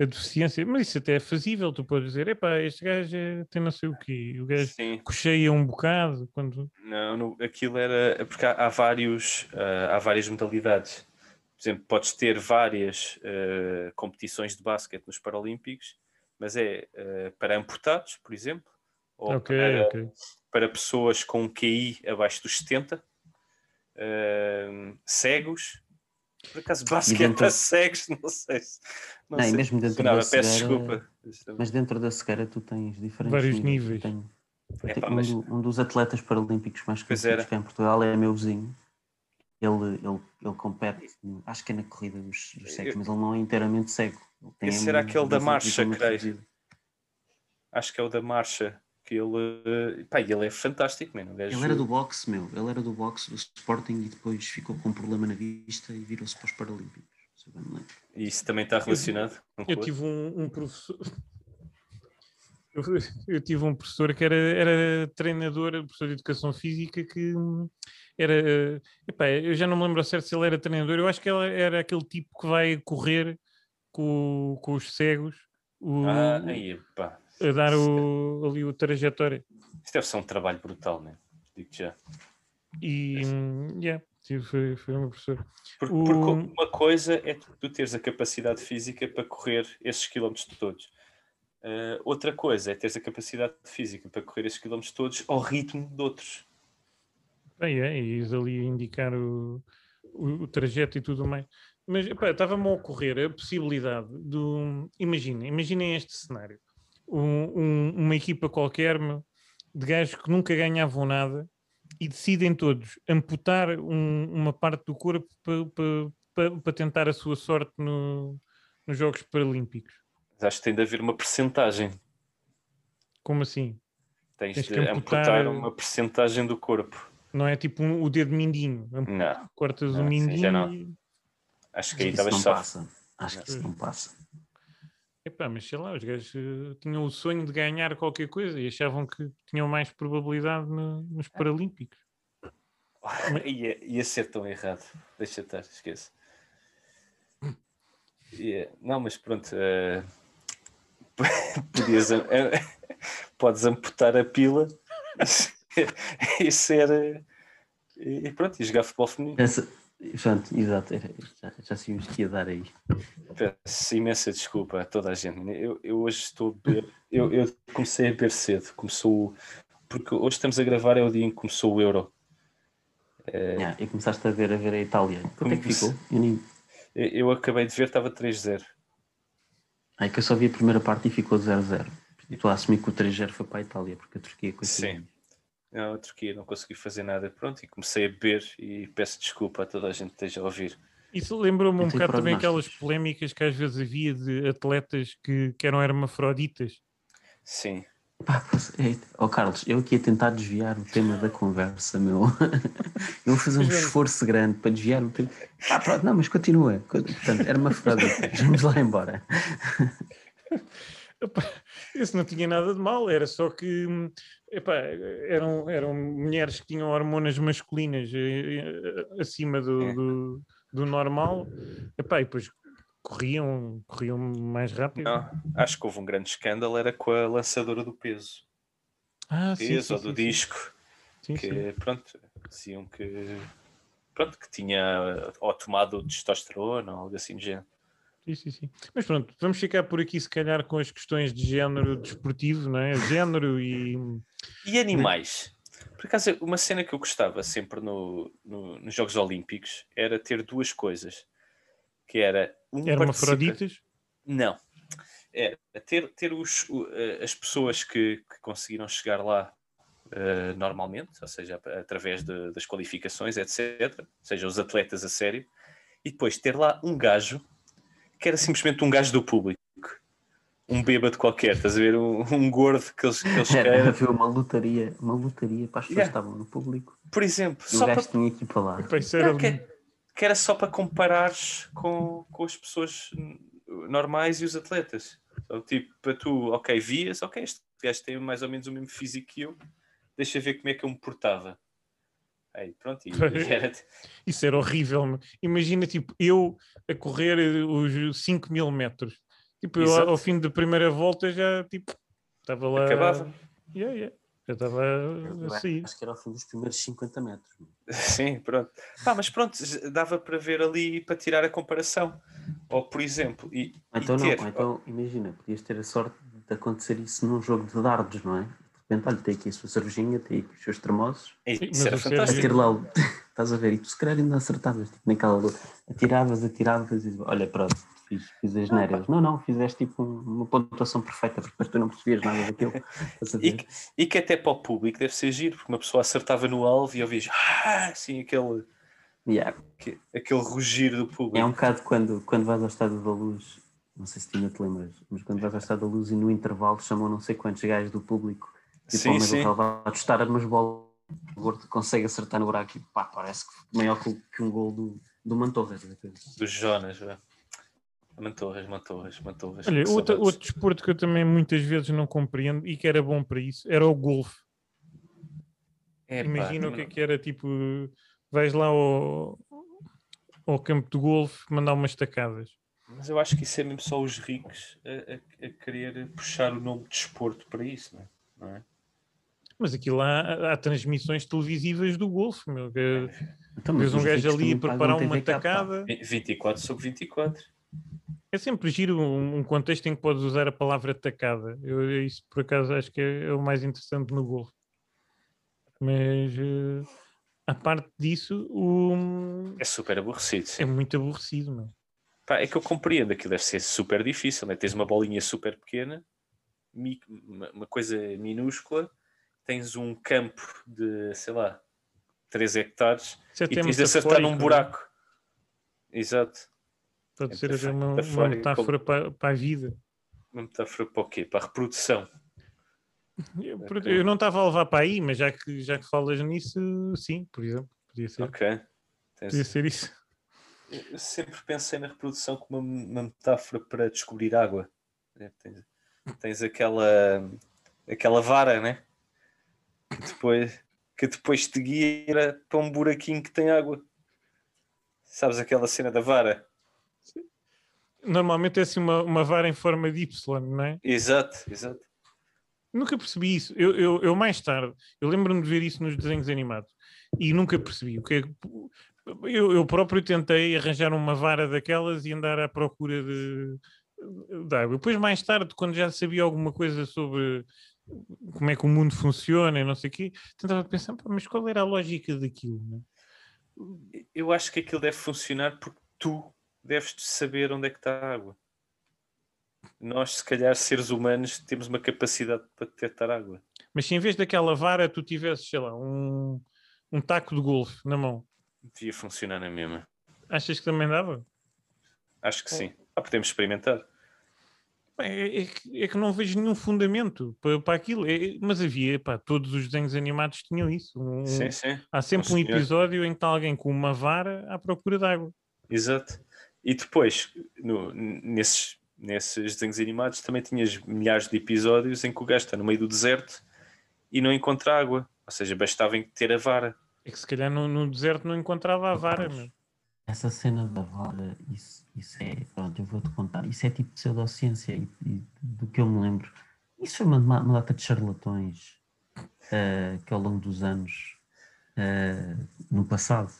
a deficiência, mas isso até é fazível. Tu podes dizer, epá, este gajo é- tem não sei o quê, o gajo Sim, cocheia um bocado. Quando... não, aquilo era, porque há, há vários, ah, há várias modalidades. Por exemplo, podes ter várias ah, competições de basquete nos Paralímpicos, mas é ah, para amputados, por exemplo, ou Ok, para, ok. para pessoas com um QI abaixo dos 70, ah, cegos, Por acaso, basquete dentro- a cegos, [LAUGHS] não sei se. Não, e sei mesmo dentro funcionava. da Peço cegueira- desculpa. Mas dentro da cegueira tu tens diferentes Vários níveis. Tem- É, tem pá, um, mas- do- um dos atletas paralímpicos mais conhecidos era. cá em Portugal é meu vizinho. Ele, ele, ele compete, acho que é na corrida dos, dos cegos, Eu- mas ele não é inteiramente cego. Ele tem Esse era um- aquele da marcha, creio. reduzido. Acho que é o da marcha. Que ele. eh, Pá, ele é fantástico, mano. gajo- Ele era do boxe, meu. Ele era do boxe do Sporting e depois ficou com um problema na vista e virou-se para os Paralímpicos. se eu bem me lembro. E isso também está relacionado com Eu o tive um, um professor. Eu, eu tive um professor que era, era treinador, professor de educação física, que era. epá, eu já não me lembro certo se ele era treinador, eu acho que ele era aquele tipo que vai correr com, com os cegos o- Ah, aí, pá. A dar o, ali o trajetória. Isso deve ser um trabalho brutal, né? Digo já. E hum, yeah, foi, foi o meu professor. Porque, O- porque uma coisa é tu, teres a capacidade física para correr esses quilómetros todos. Uh, outra coisa é teres a capacidade física para correr esses quilómetros todos ao ritmo de outros. Bem, é, e ali indicar o, o, o trajeto e tudo mais. Mas estava-me a ocorrer a possibilidade do. Imaginem, imaginem este cenário: Um- um- uma equipa qualquer meu, de gajos que nunca ganhavam nada e decidem todos amputar um- uma parte do corpo para tentar a sua sorte no- nos Jogos Paralímpicos. Mas acho que tem de haver uma percentagem. Como assim? Tens Tens de que amputar- amputar uma percentagem do corpo. Não é tipo um- o dedo mindinho. Não, Cortas Não, o assim mindinho já não. e. acho que aí Acho que isso estavas não passa. Acho que isso não passa. Epá, mas sei lá, os gajos eh, tinham o sonho de ganhar qualquer coisa e achavam que tinham mais probabilidade no- nos Paralímpicos. [LAUGHS] Ia, ia ser tão errado. Deixa estar, esquece. Ia- Não, mas pronto. eh, [LAUGHS] podias, eh, podes amputar a pila [LAUGHS] e ser. eh, E pronto, e jogar futebol feminino. Essa, pronto, exato, já, já sabíamos que ia dar aí. Peço imensa desculpa a toda a gente. Eu, eu hoje estou a beber. Eu, eu comecei a beber cedo. Começou. Porque hoje estamos a gravar, é o dia em que começou o Euro. Yeah, e começaste a ver, a ver a Itália. Quanto é que ficou? Eu, nem... Eu, eu acabei de ver, estava 3-0. Ai, que eu só vi a primeira parte e ficou 0-0. E estou a assumir que o 3-0 foi para a Itália, porque a Turquia coitada. Sim. Não, a Turquia não consegui fazer nada. Pronto, e comecei a beber e peço desculpa a toda a gente que esteja a ouvir. Isso lembrou-me um bocado também aquelas polémicas que às vezes havia de atletas que, que eram hermafroditas. Sim. Pá, é. Oh, Carlos, eu aqui a tentar desviar o tema da conversa, meu. [LAUGHS] eu vou fazer um João- esforço grande para desviar o tema. Ah, pronto, não, mas continua. Portanto, era uma frase. Vamos lá embora. Isso não tinha nada de mal, era só que hum, epá, eram, eram mulheres que tinham hormonas masculinas eh, eh, acima do, É. do, do normal epá, e depois corriam, corriam mais rápido. Não, acho que houve um grande escândalo, era com a lançadora do peso. Ah, sim, peso sim, ou do sim, disco. Que, pronto, diziam que. Pronto, que tinha ou tomado testosterona ou algo assim do género. Sim, sim, sim. Mas pronto, vamos ficar por aqui se calhar com as questões de género desportivo, não é? Género e. E animais? Por acaso, uma cena que eu gostava sempre no, no- nos Jogos Olímpicos era ter duas coisas. Que era um participa- Hermafroditas? Não. É ter, ter os, eh, as pessoas que, que conseguiram chegar lá eh, normalmente, ou seja, através de- das qualificações, etc. Ou seja, os atletas a sério. E depois ter lá um gajo que era simplesmente um gajo do público. Um bêbado qualquer, estás a ver? Um, um gordo que eles, que eles Era queiram. haver uma lutaria, uma lutaria para as pessoas Yeah. que estavam no público. Por exemplo, E o só gajo para tinha que ir para lá. Não, que, que era só para comparares com, com as pessoas normais e os atletas. Então, tipo, para tu, ok, vias, ok, este gajo tem mais ou menos o mesmo físico que eu, deixa ver como é que eu me portava. Aí, pronto, e, [LAUGHS] e era, Isso era horrível. Imagina, tipo, eu a correr os 5 mil metros. Tipo, eu ao fim da primeira volta já, tipo, estava lá. acabava. Yeah, yeah. Já estava Eu a sair. acho que era ao fim dos primeiros 50 metros. [LAUGHS] Sim, pronto. Pá, mas pronto, dava para ver ali, para tirar a comparação. Ou, por exemplo, e, então e não, ter, ou então imagina, podias ter a sorte de acontecer isso num jogo de dardos, não é? De repente, olha, tem aqui a sua cervejinha, tem aqui os seus Sim, isso era fantástico. lá o, [LAUGHS] Estás a ver? E tu se calhar ainda acertavas, tipo, naquela luta. Atiravas, atiravas e olha, pronto, fiz, fiz as neiras. Não, não, fizeste tipo um- uma pontuação perfeita, porque depois tu não percebias nada daquilo. [LAUGHS] E que, e que até para o público deve ser giro, porque uma pessoa acertava no alvo e ouvias ah, assim, aquele, Yeah. que- aquele rugir do público. É um bocado quando, quando vais ao Estádio da Luz, não sei se tu ainda te lembras, mas quando vais ao Estádio da Luz e no intervalo chamam não sei quantos gajos do público e Sim, o meio sim. do relevado testar umas bolas, o gordo consegue acertar no buraco e pá, parece que maior que, um gol do, do Mantorras. Dos Jonas, vá. Mantorras, mantorras, mantorras. Olha, outro, outro desporto que eu também muitas vezes não compreendo e que era bom para isso era o golfe. É, Imagina o que é que era tipo, vais lá ao, ao campo de golfe mandar umas tacadas. Mas eu acho que isso é mesmo só os ricos a, a- a querer puxar o nome de desporto para isso, não é? Não é? Mas aquilo há, há transmissões televisivas do golfe, meu. que Então, mas Vês um gajo ali a preparar uma tacada. Vi- 24 sobre 24. É sempre giro um, contexto em que podes usar a palavra tacada. Eu, isso, por acaso, acho que é, é o mais interessante no golfe. Mas, eh, a parte disso, o- É super aborrecido. sim. é muito aborrecido, meu. Pá, é que eu compreendo, aquilo deve ser super difícil, né? tens uma bolinha super pequena, uma, coisa minúscula, tens um campo de, sei lá, 3 hectares é e tens de acertar num metafórico, buraco. Exato. Pode É ser até uma, uma metáfora para, para a vida. Uma metáfora para o quê? Para a reprodução. Eu, Ok. eu não estava a levar para aí, mas já que, já que falas nisso, sim, por exemplo, podia ser, Ok. Tens- podia ser isso. Eu sempre pensei na reprodução como uma, metáfora para descobrir água. É, Tens, tens aquela, aquela vara, né? Que depois, que depois te guia para um buraquinho que tem água. Sabes aquela cena da vara? Normalmente é assim uma, uma vara em forma de Y, não é? Exato, exato. Nunca percebi isso. Eu, eu, eu mais tarde, eu lembro-me de ver isso nos desenhos animados e nunca percebi. O que é que- eu, eu próprio tentei arranjar uma vara daquelas e andar à procura de, de água. Depois, mais tarde, quando já sabia alguma coisa sobre como é que o mundo funciona e não sei o quê, tentava pensar, "Pá, mas qual era a lógica daquilo? é?" Eu acho que aquilo deve funcionar porque tu deves saber onde é que está a água. Nós, se calhar, seres humanos, temos uma capacidade para detectar água. Mas se em vez daquela vara tu tivesses, sei lá, um, um taco de golfe na mão, Devia funcionar na mesma. achas que também dava? Acho que sim. Ah, podemos experimentar. É, é que, é que não vejo nenhum fundamento para, para aquilo. É- mas havia, pá, todos os desenhos animados tinham isso. Um- Sim, sim. há sempre um senhor. episódio em que está alguém com uma vara à procura de água. Exato. E depois, no- nesses, nesses desenhos animados, também tinhas milhares de episódios em que o gajo está no meio do deserto e não encontra água. Ou seja, bastava ter a vara. É que se calhar no, no deserto não encontrava a vara. Meu. Essa cena da vara, isso, isso é, pronto, eu vou-te contar, isso é tipo pseudociência e, e do que eu me lembro. Isso foi uma, uma uma data de charlatões eh, que ao longo dos anos, eh, no passado,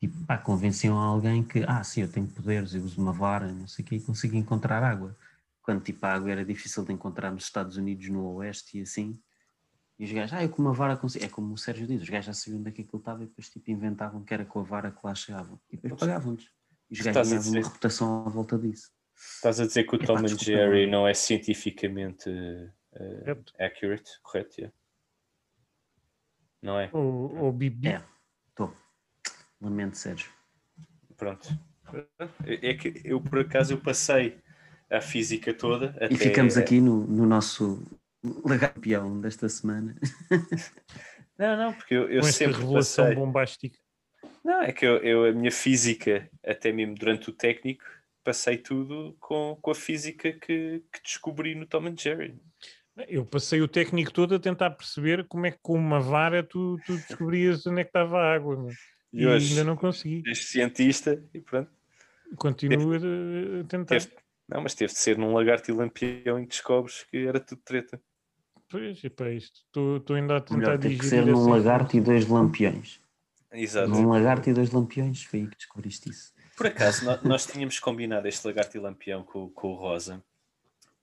tipo, pá, convenciam alguém que, ah, sim, eu tenho poderes, eu uso uma vara, não sei o quê, e consigo encontrar água. Quando tipo a água era difícil de encontrar nos Estados Unidos, no Oeste e assim. E os gajos, ah, eu com uma vara consigo. É como o Sérgio diz, os gajos já sabiam onde é que aquilo estava e depois tipo inventavam que era com a vara que lá chegavam. E depois pagavam-lhes. E os gajos a ganhavam uma reputação à volta disso. Estás a dizer que o Tom and desculpa, Jerry não. é cientificamente Correto. accurate? Correto, yeah. Não é? Ou, ou bibi. É, estou. Lamento, Sérgio. Pronto. É que eu, por acaso, eu passei a física toda. E ficamos aqui no, no nosso legapião desta semana. [LAUGHS] Não, não, porque eu, eu com esta sempre revelação passei. bombástica. Não, é que eu, eu- a minha física, até mesmo durante o técnico, passei tudo com, com a física que, que descobri no Tom and Jerry. Eu passei o técnico todo a tentar perceber como é que com uma vara tu, tu descobrias onde é que estava a água. meu. E E hoje ainda não consegui. és cientista e pronto. Continuo a, a tentar. Teve- não, mas teve de ser num lagarto e lampião em que descobres que era tudo treta. Pois, epá, isto estou ainda a tentar Melhor ter que ser num lagarto e dois lampiões. Exato. Num lagarto e dois lampiões, foi aí que descobriste isso. Por acaso, nó- nós, tínhamos combinado este lagarto e lampião com, com o Rosa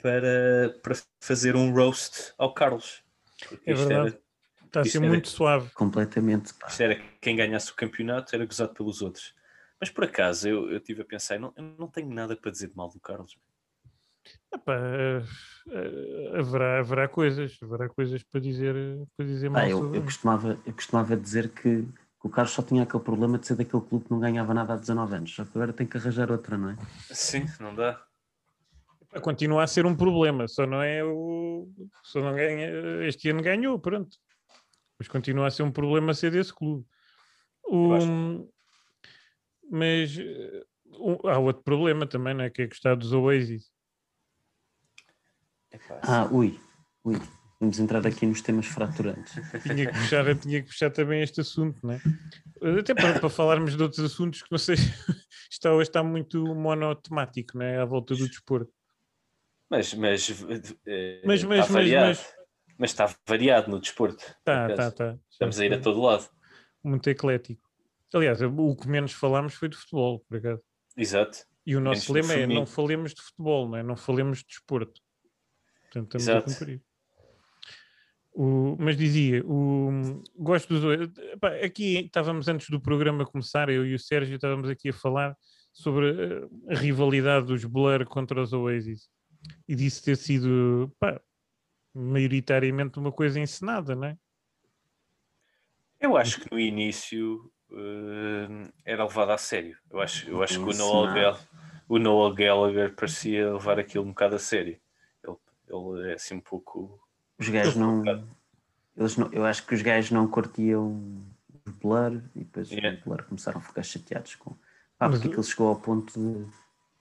para, para fazer um roast ao Carlos. Porque É isto verdade. era, Está a ser era- muito suave. Completamente. pá. Isto era que quem ganhasse o campeonato era gozado pelos outros. Mas por acaso eu, eu estive a pensar, não, eu não tenho nada para dizer de mal do Carlos. Epá, eh, haverá, haverá coisas, haverá coisas para dizer, para dizer mal Pá, eu, eu, costumava, eu costumava dizer que, que o Carlos só tinha aquele problema de ser daquele clube que não ganhava nada há 19 anos. Só que agora tem que arranjar outra, não é? Sim, não dá. Epá, Continua a ser um problema, só não é o. Só não ganha. Este ano ganhou, pronto. Mas continua a ser um problema ser desse clube. Acho. mas eh, o- há outro problema também, não é? Que é gostar dos Oasis. Ah, ui, ui. Vamos entrar aqui nos temas fraturantes. [LAUGHS] Tinha que puxar, tinha que puxar também este assunto, não é? Até para, para falarmos de outros assuntos que não sei. [LAUGHS] Está, hoje está muito monotemático, não é? À volta do desporto. Mas, mas, eh, Mas- mas- mas- variado. Mas- está variado no desporto. por Tá, tá, tá. Estamos a ir a todo lado. Muito eclético. Aliás, o que menos falámos foi de futebol, por acaso. Exato. E o nosso Menos lema é não falemos de futebol, não é? Não falemos de desporto. Portanto, estamos Exato. a cumprir. O, mas dizia, o, gosto dos. epá, Aqui estávamos antes do programa começar, eu e o Sérgio estávamos aqui a falar sobre eh, a rivalidade dos Blur contra os Oasis e disso ter sido pá, maioritariamente uma coisa encenada, não é? Eu acho que no início eh, era levado a sério. Eu acho, eu acho que o. Noel, Gall- o Noel Gallagher parecia levar aquilo um bocado a sério. Ele, ele é assim um pouco. Os gajos não, eles não. Eu acho que os gajos não curtiam os Blur e depois Yeah. os Blur começaram a ficar chateados com. Pá, Mas porque o- aquilo chegou ao ponto de.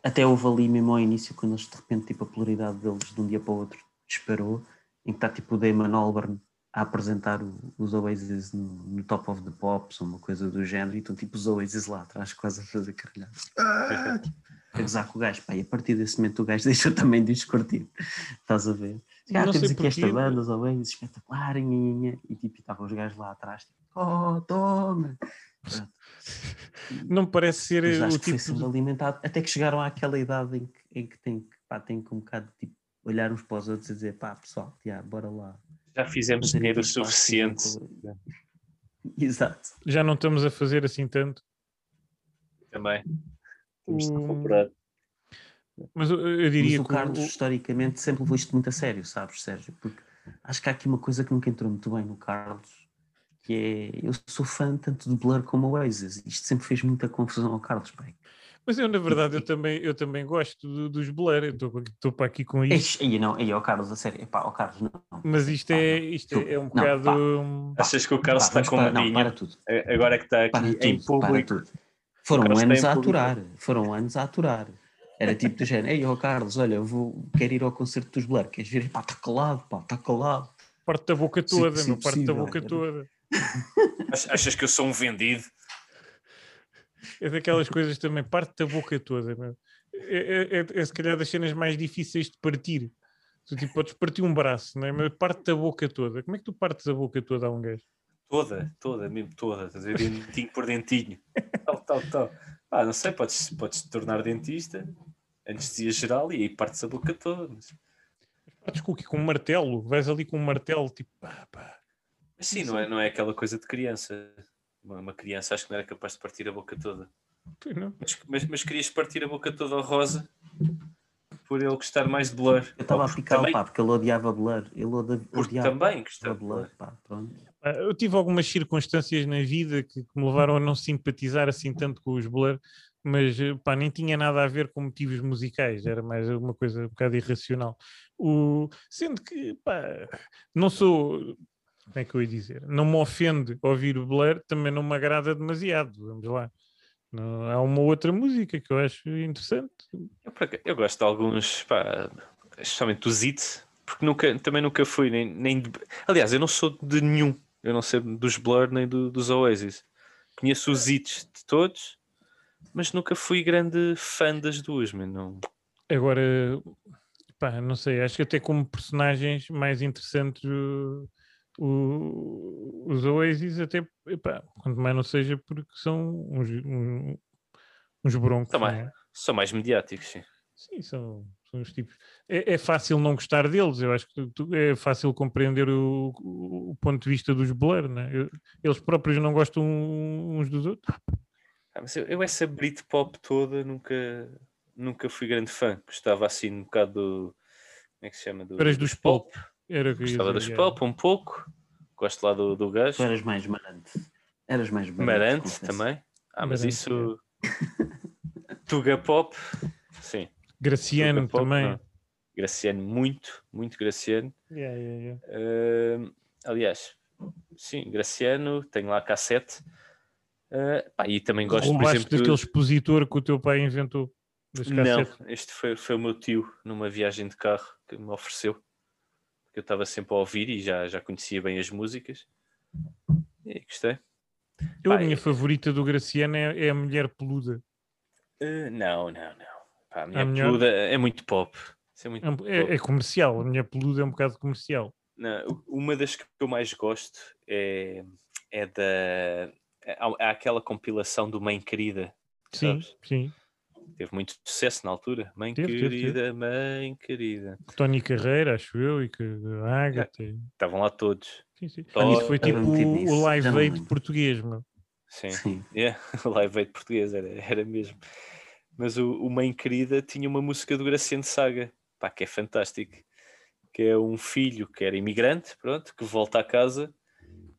Até houve ali mesmo ao início, quando eles de repente, tipo, a polaridade deles de um dia para o outro disparou, em que está tipo o Damon Albarn a apresentar o- os Oasis no, no Top of the Pops ou uma coisa do género, e estão tipo os Oasis lá atrás, quase a fazer caralhada. Ah, a gozar com o gajo, pá, e a partir desse momento o gajo [LAUGHS] deixou também de os curtir. Estás a ver? Ah, Não temos aqui esta porquê. banda, os Oasis, espetacular, nhanhanhã, e tipo, estavam os gajos lá atrás, tipo, oh, toma! Pronto. Não parece ser o acho que foi tipo sendo de... alimentado, até que chegaram àquela idade em que, em que tem pá, tem que um bocado tipo, olhar uns para os outros e dizer, pá, pessoal, já, bora lá. Já fizemos dinheiro o suficiente. [LAUGHS] Exato. já não estamos a fazer assim tanto. Também. Temos de O- recuperar. Mas eu, eu Mas diria o que o- Carlos, historicamente, sempre levou isto muito a sério, sabes, Sérgio? Porque acho que há aqui uma coisa que nunca entrou muito bem no Carlos, que é, eu sou fã tanto do Blur como o Oasis. Isto sempre fez muita confusão ao Carlos, pai. Mas eu, na verdade, eu também, eu também gosto do- dos Blur. Eu estou para aqui com isto. Ei, não, aí, ó Carlos, a sério, epá, ó Carlos, não. não. Mas isto Pá, é, não. isto é, é um Não, bocado. pá. hum, Achas que o Carlos Pá, está com para- não, maninha? para tudo. Agora que está aqui tudo, em público. tudo. Foram anos a aturar, foram anos a aturar. Era tipo do género, ei, ó Carlos, olha, eu vou, quero ir ao concerto dos Blur, queres vir? Pá, está calado, pá, está calado. parte da boca toda, sim, meu, parte da boca toda. Ach- Achas que eu sou um vendido? É daquelas coisas também, parte da boca toda. É, é, é, é se calhar das cenas mais difíceis de partir. Tu tipo, podes partir um braço, não é? mas parte da boca toda. Como é que tu partes a boca toda a um gajo? Toda, toda, mesmo toda. Estás a ver? Dentinho por dentinho. Tal, tal, tal. Ah, não sei, podes, podes te tornar dentista, anestesia geral e aí partes a boca toda. Mas, Partes com o quê? Com um martelo? Vais ali com um martelo, tipo, pá, pá. mas sim, não é, não é aquela coisa de criança. Uma, uma criança acho que não era capaz de partir a boca toda. Mas, mas, mas querias partir a boca toda ao rosa por ele gostar mais de Blur. Eu estava a picar também, pá, porque ele odiava Blur. Ele porque odiava também gostar de Blur, Blur. pá. Ah, Eu tive algumas circunstâncias na vida que, que me levaram a não simpatizar assim tanto com os Blur, mas pá, nem tinha nada a ver com motivos musicais, era mais uma coisa um bocado irracional. O, sendo que, pá, não sou, como é que eu ia dizer, não me ofende ouvir o Blur, também não me agrada demasiado, vamos lá. Não, há uma outra música que eu acho interessante. Eu, eu gosto de alguns, pá, especialmente do Zit, porque nunca, também nunca fui, nem, nem de- aliás, eu não sou de nenhum, eu não sei dos Blur nem do- dos Oasis. Conheço os Zits de todos, mas nunca fui grande fã das duas, mas não. Agora, pá, não sei, acho que até como personagens mais interessantes o- o- os Oasis, até, epá, quanto mais não seja porque são uns, uns broncos. Também. não é? São mais mediáticos, sim. Sim, são, são São os tipos. É, é fácil não gostar deles, eu acho que tu- é fácil compreender o, o- ponto de vista dos Blur, né? Eu- Eles próprios não gostam uns dos outros. Ah, mas eu, eu essa Britpop toda nunca, nunca fui grande fã. Gostava assim um bocado do. Como é que se chama? Do, Eras dos Pulp. Era que Gostava dos dizer. Pulp um pouco. Gosto lá do, do gajo. Tu eras mais marante. Eras mais marante. Marante também. Ah, mas Marante, isso. Tuga Pop. Sim. Graciano Tuga Pop, também. não. Graciano, muito, muito Graciano. Yeah, yeah, yeah. Ahm, aliás, sim, Graciano, tenho lá a cassete. Ah, pá, e também gosto, por exemplo, daquele do... expositor que o teu pai inventou. Não, este foi, foi o meu tio numa viagem de carro que me ofereceu. Que eu estava sempre a ouvir e já, já conhecia bem as músicas. E gostei. Eu, a Pá, minha é- favorita do Graciano é, é a mulher peluda. Ah, não, não, não. Pá, a minha A peluda é muito pop. É muito É, é- é comercial, a mulher peluda é um bocado comercial. Não, uma das que eu mais gosto é, é da. Há, há aquela compilação do Mãe Querida. Sim, sabes? sim. Teve muito sucesso na altura. Mãe Teve, teve, teve. querida, mãe querida. Tony Carreira, acho eu, e que a Agatha. e- Estavam lá todos. Sim, sim. Tó- Isso foi tipo o, Live Aid português, meu. Sim. Sim. Yeah, [LAUGHS] o Live Aid português era, era mesmo. Mas o, o Mãe Querida tinha uma música do Graciano Saga, pá, que é fantástico. Que é um filho que era imigrante, pronto, que volta a casa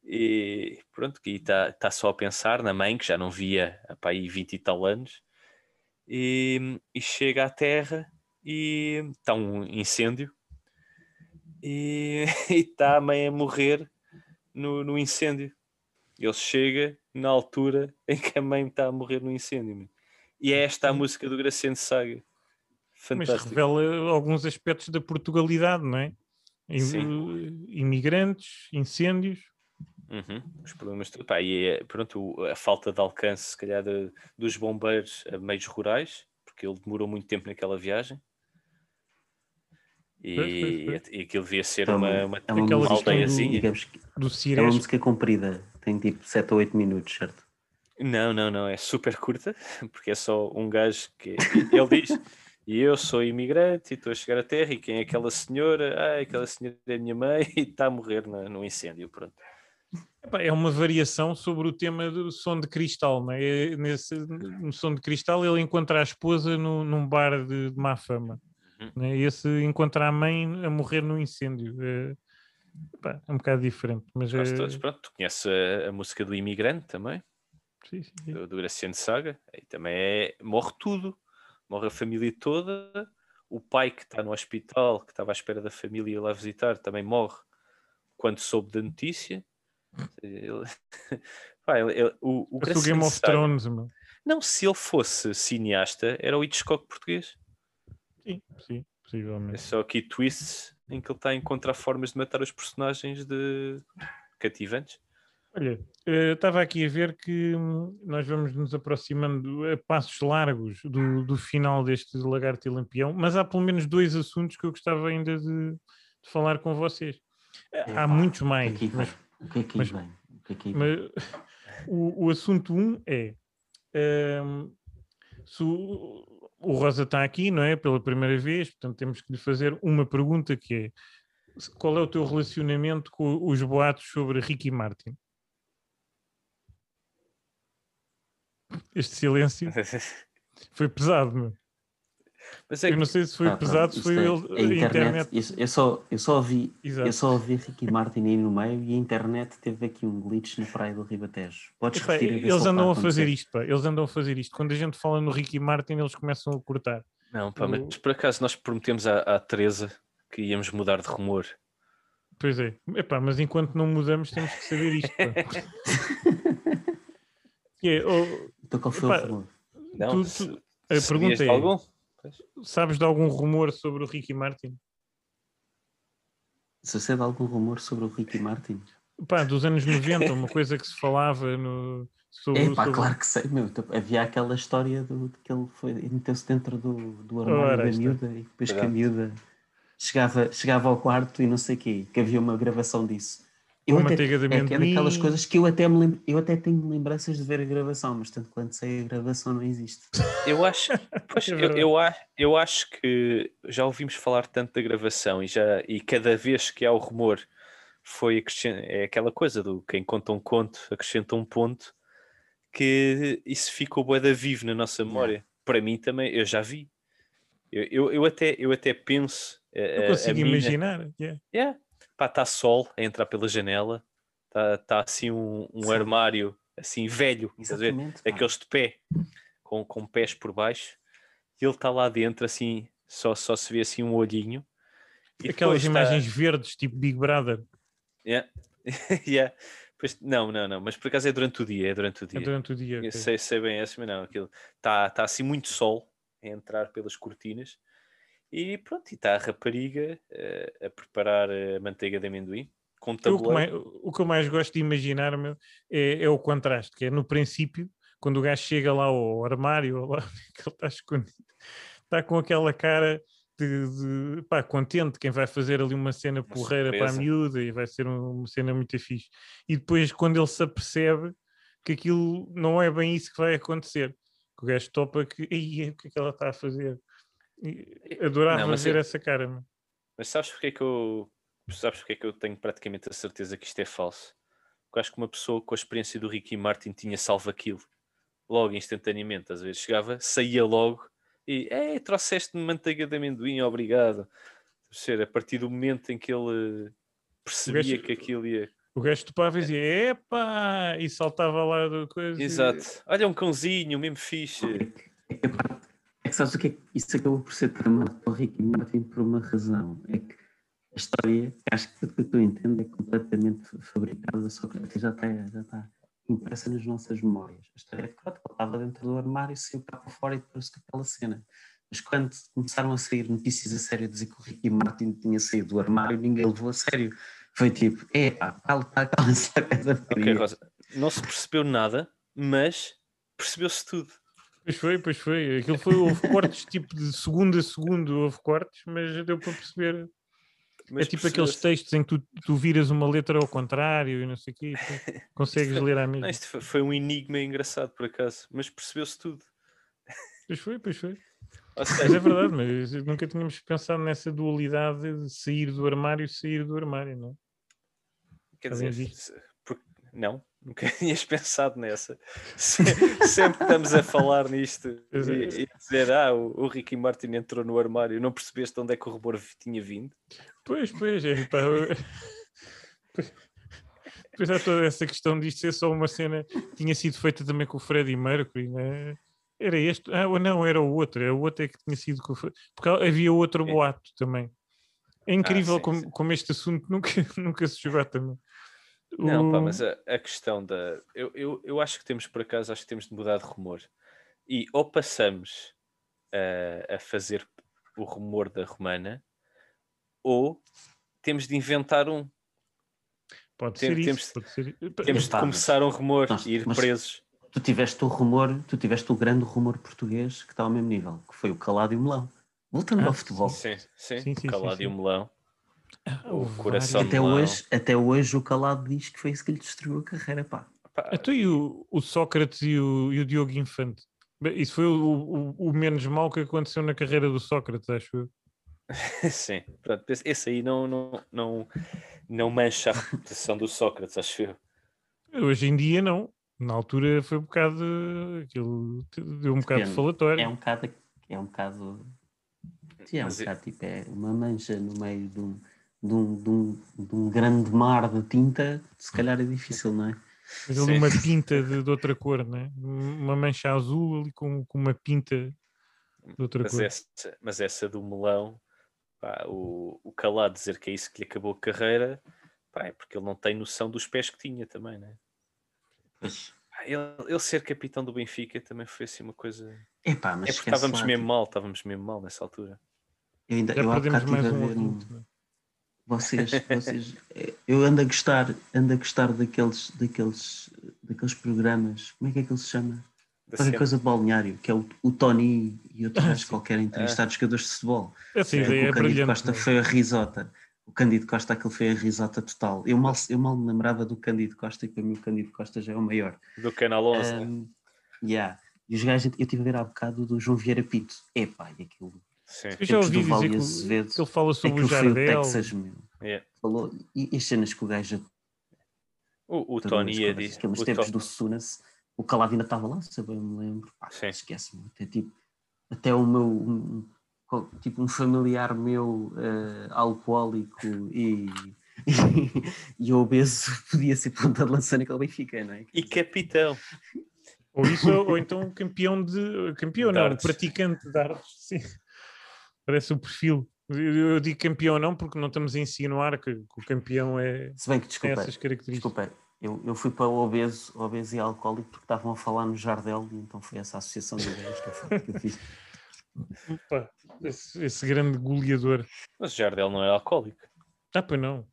e pronto, que está tá só a pensar na mãe, que já não via há pá, aí 20 e tal anos, e, e chega à terra e está um incêndio [LAUGHS] e está a mãe a morrer no, no incêndio. Ele chega na altura em que a mãe está a morrer no incêndio. E é esta a música do Graciano Saga. Mas Fantástico. revela alguns aspectos da Portugalidade, não é? Im- Sim. Imigrantes, incêndios. Uhum, Os problemas. Pá, e é, pronto, a falta de alcance, se calhar, de- dos bombeiros a meios rurais, porque ele demorou muito tempo naquela viagem. E, Pois, pois, e aquilo devia ser Então, uma, uma, é uma Aquela aldeiazinha. Do é uma música comprida. Tem tipo 7 ou 8 minutos, certo? Não, não, não, é super curta, [LAUGHS] porque é só um gajo que ele diz, e eu sou imigrante e estou a chegar à terra, e quem é aquela senhora? Ah, aquela senhora é a minha mãe [LAUGHS] e está a morrer na- no incêndio, pronto. É uma variação sobre o tema do som de cristal, não é? É Nesse, no som de cristal ele encontra a esposa no, num bar de, de má fama. Uhum. não é? Esse encontra a mãe a morrer no incêndio. É, epá, é um bocado diferente. Mas é, todos, pronto, tu conheces a, a música do imigrante também, sim, sim, sim. do, do Graciano Saga, aí também é, morre tudo, morre a família toda, o pai que está no hospital, que estava à espera da família ir lá visitar, também morre quando soube da notícia. Ele- [LAUGHS] Pá, ele- ele- o, o o Game of Thrones, meu. Não, se ele fosse cineasta, era o Hitchcock português. Sim, sim, É possivelmente. só aqui twists em que ele está a encontrar formas de matar os personagens de cativantes. Olha, eh, estava aqui a ver que hum, nós vamos nos aproximando a passos largos do, do final deste Lagarto e Lampião, mas há pelo menos dois assuntos que eu gostava ainda de, de falar com vocês. Há Epá, muitos é mais, mas vem? O que é que aí mas- vem? O que é que? Mas [LAUGHS] o, o assunto 1 um é ehm, se o, o Rosa está aqui, não é? Pela primeira vez, portanto temos que lhe fazer uma pergunta que é qual é o teu relacionamento com os boatos sobre Ricky Martin? Este silêncio [LAUGHS] foi pesado, meu. Mas é Eu não sei se foi pá, pesado, se foi é- ele- a internet. internet. isso- Eu, só, eu, só ouvi, Exato. eu só ouvi Ricky Martin aí no meio e a internet teve aqui um glitch na praia do Ribatejo. Podes Epá, repetir eles ele andam a fazer acontecer. isto, pá. Eles andam a fazer isto. Quando a gente fala no Ricky Martin, eles começam a cortar. Não, pá, O- mas por acaso nós prometemos à, à Teresa que íamos mudar de rumor. Pois é. Epá, mas enquanto não mudamos, temos que saber isto. pá. [LAUGHS] Que é, oh, Então qual foi Epá, o rumor? Não, Tu- a pergunta é- algum? Sabes de algum rumor sobre o Ricky Martin? Sucede algum rumor sobre o Ricky Martin? Pá, dos anos 90, uma coisa que se falava no, sobre, É pá, sobre- claro que sei, meu. Havia aquela história do, de que ele foi, meteu-se dentro do, do armário Ora, da está. miúda e depois que a Verdade. miúda chegava, chegava ao quarto e não sei o quê, que havia uma gravação disso. Eu até, manteiga de é, é amendoim. daquelas coisas que eu até, me lembro, eu até tenho lembranças de ver a gravação, mas tanto quanto sei a gravação não existe. Eu acho, pois, [LAUGHS] É eu, eu, a- eu acho que já ouvimos falar tanto da gravação e, já, e cada vez que há o rumor foi é aquela coisa do quem conta um conto acrescenta um ponto que isso ficou bué da vivo na nossa memória. Para mim também, eu já vi. Eu, eu, eu até, eu até penso. eh, Eu a- a consigo mina- imaginar. yeah. Yeah. Está sol a entrar pela janela, está tá assim um, um armário assim velho? Exatamente. aqueles de pé, com, com pés por baixo, e ele está lá dentro assim, só, só se vê assim um olhinho. E Aquelas tá- imagens verdes, tipo Big Brother, Yeah. [LAUGHS] Yeah. Pois- não, não, não, mas por acaso é durante o dia, é durante o é dia. durante o dia. Eu ok. sei, sei bem essa, mas não, aquilo está tá assim muito sol a entrar pelas cortinas e pronto, e está a rapariga eh, a preparar a manteiga de amendoim com Eu, o, que mais, tabuleiro. o que eu mais gosto de imaginar meu, é, é o contraste, que é no princípio, quando o gajo chega lá ao armário, lá [LAUGHS] que ele está escondido, está com aquela cara de, de, pá, contente, quem vai fazer ali uma cena porreira para a surpresa. miúda e vai ser um- uma cena muito fixe. E depois, quando ele se apercebe que aquilo não é bem isso que vai acontecer, que o gajo topa que, "Ei, o que é que ela está a fazer? E adorava Não, ver eu- essa cara, meu. Mas sabes porque é que eu sabes porque é que eu tenho praticamente a certeza que isto é falso? Porque acho que uma pessoa com a experiência do Ricky Martin tinha salvo aquilo logo instantaneamente, às vezes chegava, saía logo e ei, trouxeste-me manteiga de amendoim, obrigado. Ser, a partir do momento em que ele percebia gajo- que aquilo ia. O gajo topava e dizia, epá, e saltava lá do coisa. e- Exato. Olha um cãozinho, mesmo fixe. É que, é sabes o que é que isso acabou por ser tramado para o Ricky Martin por uma razão. É que a história, que acho que pelo que eu entendo, é completamente fabricada, só que já está, já está impressa nas nossas memórias. A história é que ele estava dentro do armário, saiu cá para fora e trouxe aquela cena. Mas quando começaram a sair notícias a sério a dizer que o Ricky Martin tinha saído do armário, ninguém levou a sério. Foi tipo, é pá, cala, cala, cala, cala. Não se percebeu nada, mas percebeu-se tudo. Pois foi, pois foi. Aquilo foi, houve cortes tipo de segundo a segundo, houve cortes, mas deu para perceber. Mas é tipo aqueles textos em que tu, tu viras uma letra ao contrário e não sei o quê, [LAUGHS] consegues ler à Não, mesma. isto foi- foi um enigma engraçado por acaso, mas percebeu-se tudo. Pois foi, pois foi. Mas é verdade, mas nunca tínhamos pensado nessa dualidade de sair do armário e sair do armário, não é? quer dizer, disso. se- por- não, nunca tinhas [LAUGHS] pensado nessa. Se- Sempre estamos a falar nisto [LAUGHS] é. e, e dizer, ah, o, o Ricky Martin entrou no armário, não percebeste onde é que o rumor tinha vindo? Pois, pois, é, pá, [LAUGHS] Pois há toda essa questão disto ser só uma cena que tinha sido feita também com o Freddie Mercury, né? Era este? Ah, ou não, era o outro, era o outro é que tinha sido com o Porque havia outro É. boato também. É incrível sim, como, sim. como este assunto nunca, nunca se jogou também. Não, pá, mas a, a questão da. Eu, eu, eu acho que temos, por acaso, acho que temos de mudar de rumor. E ou passamos a, a fazer o rumor da romana, ou temos de inventar um. Pode tem- ser temos- isso. Pode ser... Temos de começar um rumor e ir mas- presos. Tu tiveste o rumor, tu tiveste o grande rumor português que está ao mesmo nível, que foi o calado e o melão. Voltando Ah, ao futebol. Sim, sim, Sim, sim, calado sim, e o melão. Ah, o coração. Até hoje, até hoje o calado diz que foi isso que lhe destruiu a carreira, pá. Pá, Então e o, o Sócrates e o, e o Diogo Infante? Isso foi o, o, o menos mal que aconteceu na carreira do Sócrates, acho eu. [LAUGHS] sim, pronto, esse- aí não, não, não, não mancha a reputação do Sócrates, acho eu. Hoje em dia não. Na altura foi um bocado. Aquilo deu um bocado de Depende. falatório. É um bocado. É um bocado. Sim, é um é- bocado tipo, é uma mancha no meio de um, de um, de um, de um grande mar de tinta, se calhar é difícil, não é? Mas ali Sim. uma pinta de, de outra cor, né? Uma mancha azul ali com, com uma pinta de outra Mas cor. essa, mas essa do melão, pá, o, o calado dizer que é isso que lhe acabou a carreira, pá, é porque ele não tem noção dos pés que tinha também, né? Ele, ele ser capitão do Benfica também foi assim uma coisa. Epá, mas é porque estávamos lá, mesmo tipo, mal, estávamos mesmo mal nessa altura. Eu, ainda, Já eu há perdemos bocado mais estive a um ver? Vocês, vocês, eh, eu ando a gostar, ando a gostar daqueles, daqueles, daqueles programas, como é que é que ele se chama? Qualquer coisa de balneário, que é o, o Tony e outros Ah, gajos sim. qualquer entrevistar jogadores de futebol. Essa É, ideia o é Cândido brilhante. Costa né? foi a risota. o Cândido Costa, aquele foi a risota total. Eu mal, eu mal me lembrava do Cândido Costa e para mim o Cândido Costa já é o maior. Do Canal 11, né? Um, yeah. E os gajos, eu estive a ver há bocado do João Vieira Pinto. Epá, e aquilo. Sim. Eu já ouvi dizer que, Azevedo. o- que ele fala sobre o foi o Jardel. Texas, meu. Yeah. Falou, e as cenas que o gajo O, o Tony ia dizer. Aqueles o tempos do Sunas, o Calado ainda estava lá, se eu bem me lembro. Sim. Esquece-me. Até, tipo, até o meu. um- tipo, um familiar meu eh, alcoólico e, [LAUGHS] e, obeso [LAUGHS] podia ser ponta de lança naquele Benfica, não é? E capitão. Ou isso, ou então campeão de. Campeão, não, praticante de artes. Sim. Parece o perfil. Eu, eu digo campeão não, porque não estamos a insinuar que, que o campeão é, Se bem que, tem desculpa, essas características. desculpa eu, eu fui para o obeso, obeso e alcoólico porque estavam a falar no Jardel então foi essa associação de ideias que eu, que eu fiz. [LAUGHS] Opa, esse, esse grande goleador. Mas o Jardel não era alcoólico. Ah, pois não.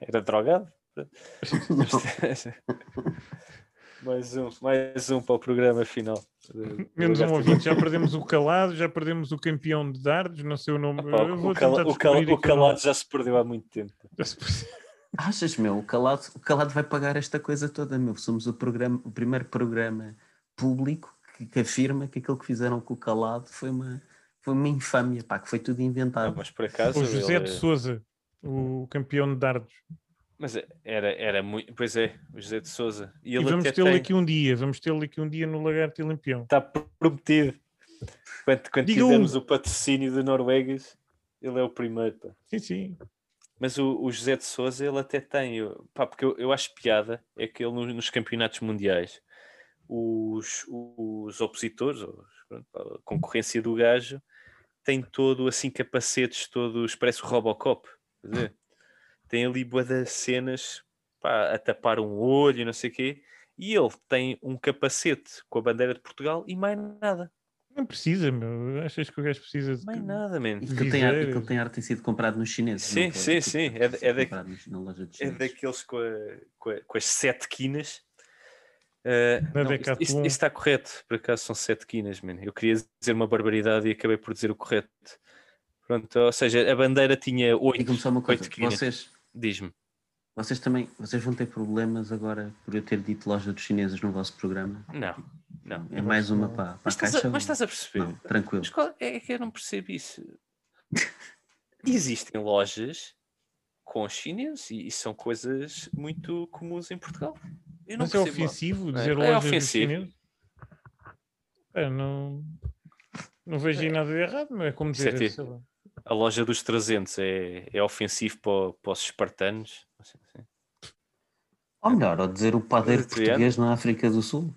Era drogado. [LAUGHS] [LAUGHS] mais um, mais um para o programa final. [LAUGHS] Menos um ouvinte, já perdemos o calado, já perdemos o campeão de dardos, não sei o nome. Eu vou o, cala- tentar o cala- descobrir o calado já se perdeu há muito tempo. [LAUGHS] Achas, meu, o calado, o calado vai pagar esta coisa toda, meu. Somos o, programa, o primeiro programa público que, que afirma que aquilo que fizeram com o calado foi uma, foi uma infâmia, pá, que foi tudo Ah, inventado. mas por acaso. O José ele- de Souza, o campeão de dardos. Mas era, era muito. Pois é, o José de Souza. E E vamos tê-lo tem- aqui um dia, vamos tê-lo aqui um dia no Lagarto e Lampião. Está prometido. Quando, quando Diga tivermos um. o patrocínio de Noruegas, ele é o primeiro. pá. Sim, sim. Mas o, o José de Souza, ele até tem. Pá, porque eu, eu acho piada é que ele no- nos campeonatos mundiais, os, os opositores, a concorrência do gajo, tem todo assim capacetes, todos, parece o Robocop. quer dizer, tem ali boa das cenas pá, a tapar um olho e não sei o quê. E ele tem um capacete com a bandeira de Portugal e mais nada. Não precisa, meu. Achas que o gajo precisa de. Mais nada, man. E que ele tem ar- que ele tem arte tem sido comprado nos chineses. Sim, não foi? sim, Tipo, sim, é é da- comprado nos- na loja de É daqueles com, a- com a- com as sete quinas. Uh, Na não, isto- isto, Decathlon. isto está correto, por acaso são sete quinas, man. Eu queria dizer uma barbaridade e acabei por dizer o correto. Pronto, ou seja, a bandeira tinha oito. Coisa, oito quinas. vocês, Diz-me. vocês também vocês vão ter problemas agora por eu ter dito loja dos chineses no vosso programa? Não, não. É mais uma para, para Mas caixa? a, mas estás a perceber? Não, tranquilo. Mas qual- é que eu não percebo isso. [LAUGHS] Existem lojas com chineses e, e são coisas muito comuns em Portugal. Eu não Mas é ofensivo É, dizer é lojas dos ofensivo. chineses? É, não, não vejo aí nada de errado, não é como Isso é A loja dos 300 é, é ofensivo para, para os espartanos. Ou melhor, ou dizer o padeiro Adriano. português na África do Sul.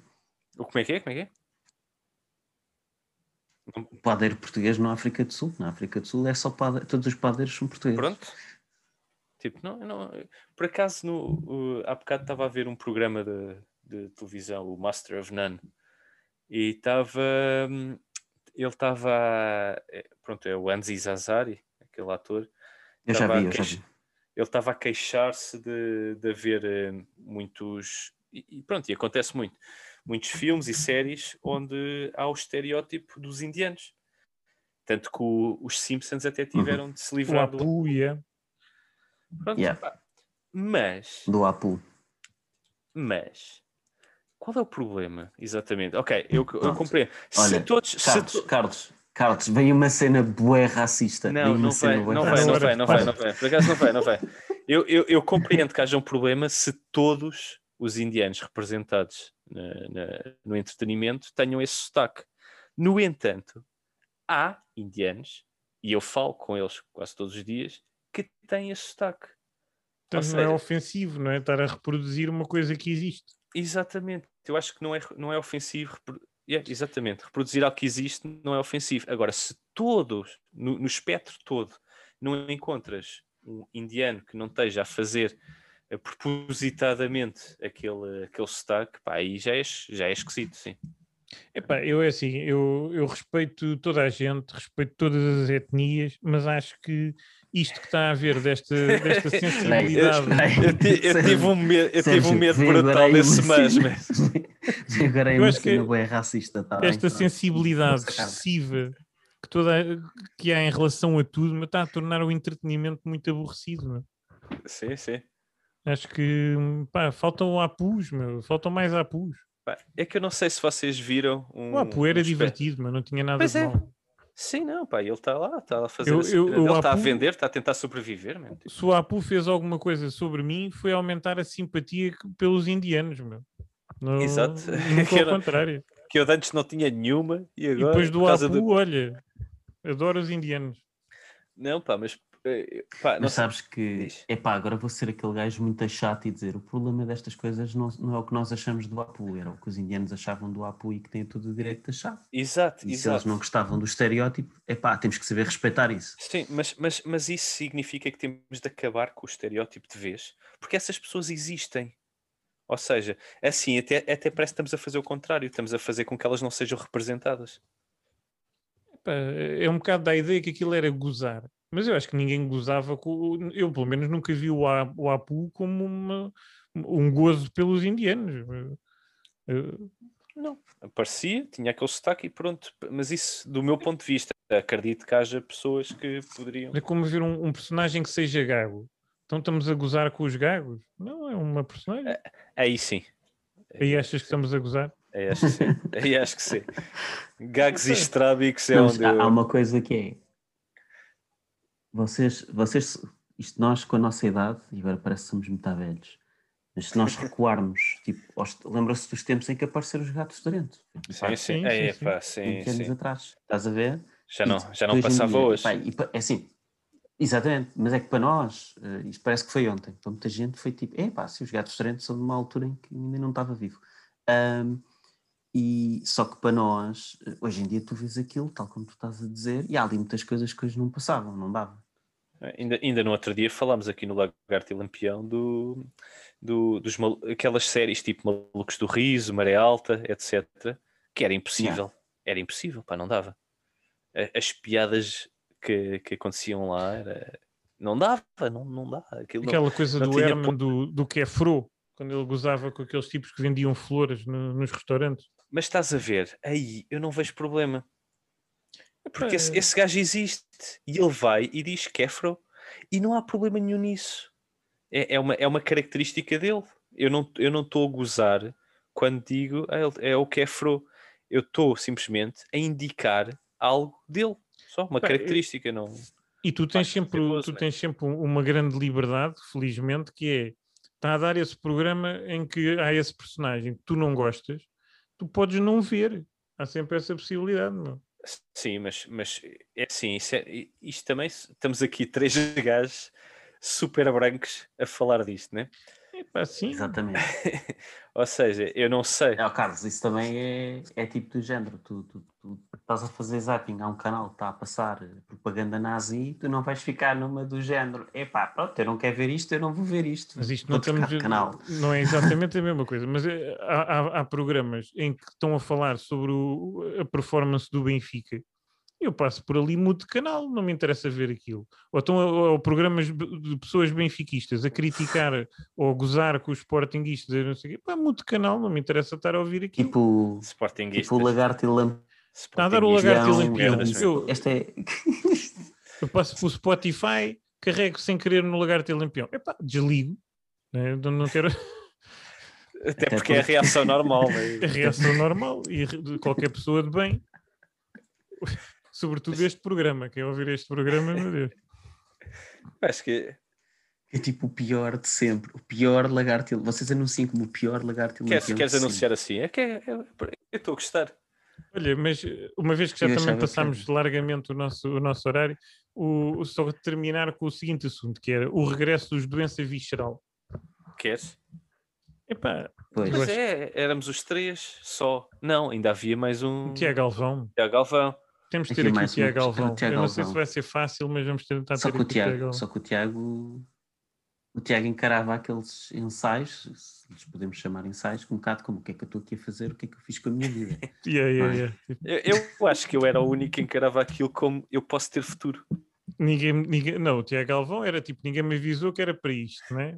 O Como é que é? Como é que é? O padeiro português na África do Sul. Na África do Sul é só padeiro, todos os padeiros são portugueses. Pronto. Tipo, não, não, por acaso, no, o- há bocado estava a ver um programa de, de televisão, o Master of None, e estava. hum, Ele estava. a- é, Pronto, é o Anzi Azari, aquele ator. Eu já vi, eu já vi. Ele estava a queixar-se de, de haver eh, muitos. E pronto, e acontece muito. Muitos filmes e séries onde há o estereótipo dos indianos. Tanto que o- os Simpsons até tiveram de se O livrar do Apu, yeah. Pronto, Yeah. Mas, Do Apu. mas, qual é o problema? Exatamente. Ok, eu, eu compreendo. se todos. se Carlos, to- Carlos, Carlos, veio uma cena bué racista. Não, não cena vai, bué não vai, não Para, vai, não vai, não vai. Por acaso não vai, não vai. Eu, eu, eu compreendo que haja um problema se todos os indianos representados na- na- no entretenimento tenham esse sotaque. No entanto, há indianos, e eu falo com eles quase todos os dias, que têm esse sotaque. Portanto, Ou não é ofensivo, não é? Estar a reproduzir uma coisa que existe. Exatamente. Eu acho que não é, não é ofensivo. Yeah, exatamente. Reproduzir algo que existe não é ofensivo. Agora, se todos, no, no espectro todo, não encontras um indiano que não esteja a fazer eh, propositadamente aquele, aquele sotaque, pá, aí já é, já é esquisito, sim. Epá, eu é assim, eu, eu respeito toda a gente, respeito todas as etnias, mas acho que isto que está a haver desta, [LAUGHS] desta sensibilidade. Eu, ti- eu tive um medo, eu tive um medo brutal desse uma mas, [LAUGHS] agora aí Eu acho que bué racista. Tá esta sensibilidade excessiva que toda que há em relação a tudo, está a tornar o entretenimento muito aborrecido. meu. Sim, sim. Acho que pá, faltam apus, meu, faltam mais apus. É que eu não sei se vocês viram um. O apu era um divertido, mas não tinha nada Pois de é. mal. Sim, não, pá, ele está lá, está a fazer Eu- a eu- dele, o está a Apu- vender, está a tentar sobreviver. Tipo, Se o Apu fez alguma coisa sobre mim, foi aumentar a simpatia pelos indianos, meu. No, Exato. [LAUGHS] Que ao era- contrário. que eu antes não tinha nenhuma e E agora. depois do Apu, do- olha, adoro os indianos. Não, pá, mas. Pá, não Mas sabes que, Diz. epá, agora vou ser aquele gajo muito chato e dizer o problema destas coisas não, não é o que nós achamos do Apu, era o que os indianos achavam do Apu e que têm todo o direito de achar. Exato, E se eles exato. não gostavam do estereótipo, epá, temos que saber respeitar isso. Sim, mas, mas, mas isso significa que temos de acabar com o estereótipo de vez, porque essas pessoas existem. Ou seja, assim, até, até parece que estamos a fazer o contrário, estamos a fazer com que elas não sejam representadas. Pá, é um bocado da ideia que aquilo era gozar. Mas eu acho que ninguém gozava com. Eu, pelo menos, nunca vi o, A- o Apu como uma- um gozo pelos indianos. Eh, Não. Aparecia, tinha aquele sotaque e pronto. Mas isso, do meu ponto de vista, acredito que haja pessoas que poderiam. É como ver um, um personagem que seja gago. Então estamos a gozar com os gagos? Não, é uma personagem. Aí sim. Aí achas que estamos a gozar? Aí acho que sim. Aí acho que sim. [LAUGHS] Gags e estrábicos é Não, onde há, eu... há uma coisa que é. Vocês, vocês, isto nós com a nossa idade, e agora parece que somos muito velhos, mas se nós recuarmos, [LAUGHS] tipo, lembra-se dos tempos em que apareceram os gatos de dentro. Sim, sim. sim, É, sim, pá, sim, 20 anos atrás. Estás a ver? Já não, E já não passava hoje. e é assim, exatamente, mas é que para nós, eh, isto parece que foi ontem, para muita gente foi tipo, é pá, se os gatos restaurantes são de uma altura em que ainda não estava vivo. Ahm, e só que para nós, eh, hoje em dia tu vês aquilo, tal como tu estás a dizer, e há ali muitas coisas que hoje não passavam, não dava. Ainda, ainda no outro dia falámos aqui no Lagarto e Lampião do, do, dos aquelas séries tipo Malucos do Riso, Maré Alta, etc. Que era impossível. Era impossível, pá, não dava. As piadas que, que aconteciam lá era... não dava, não, não dá. Aquilo não- Aquela coisa não do Herman, do, do que é fro, quando ele gozava com aqueles tipos que vendiam flores no- nos restaurantes. Mas estás a ver, aí eu não vejo problema. Porque esse, esse gajo existe e ele vai e diz que é fro e não há problema nenhum nisso. É, é, uma, é uma característica dele. Eu não eu não estou a gozar quando digo "Ah, ele é o que é fro. Eu estou simplesmente a indicar algo dele. Só uma eu- característica, não. E tu tens sempre, tu né? tens sempre um- uma grande liberdade, felizmente, que é está a dar esse programa em que há esse personagem que tu não gostas, tu podes não ver. Há sempre essa possibilidade, meu. Sim, mas, mas é assim, isso é- isto também estamos aqui três [LAUGHS] gajos super brancos a falar disto, né? Epá, sim. Exatamente. [LAUGHS] Ou seja, eu não sei. É, Carlos, isso também é, é tipo do género. Tu, tu, tu estás a fazer zapping, há um canal que está a passar propaganda nazi, tu não vais ficar numa do género. Epá, pronto, eu não quero ver isto, eu não vou ver isto. Mas isto Vou não estamos. canal. Não é exatamente [LAUGHS] a mesma coisa, mas é- há, há- há programas em que estão a falar sobre o- a performance do Benfica. Eu passo por ali, mudo de canal, não me interessa ver aquilo. Ou estão a, ou programas de pessoas benfiquistas a criticar [LAUGHS] ou a gozar com os sportinguistas, não sei o quê. Pá, mudo de canal, não me interessa estar a ouvir aquilo. Tipo, Sportinguistas. tipo o lagarto e lampião. Está a dar o lagarto e lampião. merdas, Eu, Esta é. eu passo pelo Spotify, carrego sem querer no lagarto e lampião. Epá, desligo. né? Não quero. [LAUGHS] Até porque é a reação normal. [LAUGHS] a né? reação normal e qualquer pessoa de bem. Sobretudo este programa. Quem ouvir este programa, meu Deus. [LAUGHS] Acho que É tipo o pior de sempre. O pior lagarto Vocês anunciam como o pior lagarto queres, queres anunciar assim. É que é- é- eu estou a gostar. Olha, mas eh, uma vez que já Eu também achava que passámos largamente o nosso, o nosso horário, o, o- só terminar com o seguinte assunto, que era o regresso dos doença visceral. Queres? Epá, Pois. Mas é, éramos os três só. Não, ainda havia mais um. Tiago Galvão. Tiago Galvão. Temos de Aqui ter aqui o mais Tiago era o Galvão. Tiago Eu não sei se vai ser fácil, mas vamos tentar Só ter que o aqui o Tiago Tiago, só que o Tiago, o Tiago encarava aqueles ensaios, se lhes podemos chamar ensaios, um bocado como o que é que eu estou aqui a fazer, o que é que eu fiz com a minha vida. [LAUGHS] Yeah, yeah, Vai. yeah. Tipo, Eu, eu acho que eu era o único que encarava aquilo como eu posso ter futuro. Ninguém, ninguém, não, o Tiago Galvão era tipo, ninguém me avisou que era para isto, não é?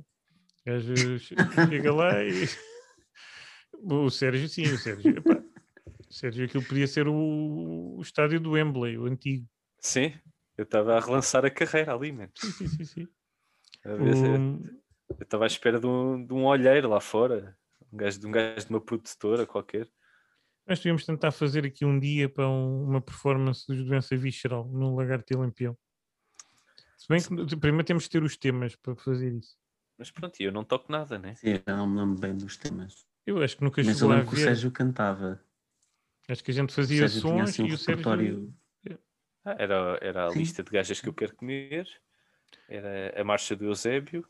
[LAUGHS] Chega lá e. [LAUGHS] O Sérgio, sim, o Sérgio. epá, Sérgio, aquilo podia ser o, o estádio do Wembley, o antigo. Sim, eu estava a relançar a carreira ali, mano. Sim, sim, sim. sim. O- Eu estava à espera de um, de um olheiro lá fora, um gajo, de um gajo de uma produtora qualquer. Nós devíamos tentar fazer aqui um dia para um- uma performance de doença visceral no Lagarto e Lampião. Se bem que primeiro temos que ter os temas para fazer isso. Mas pronto, e eu não toco nada, né? Sim, eu não me lembro bem dos temas. Eu acho que nunca Mas eu lembro que o. Sérgio cantava. Acho que a gente fazia Sérgio sons assim um e o Sérgio. repertório. Ah, era, era a Sim. lista de gajas que eu quero comer, era a marcha do Eusébio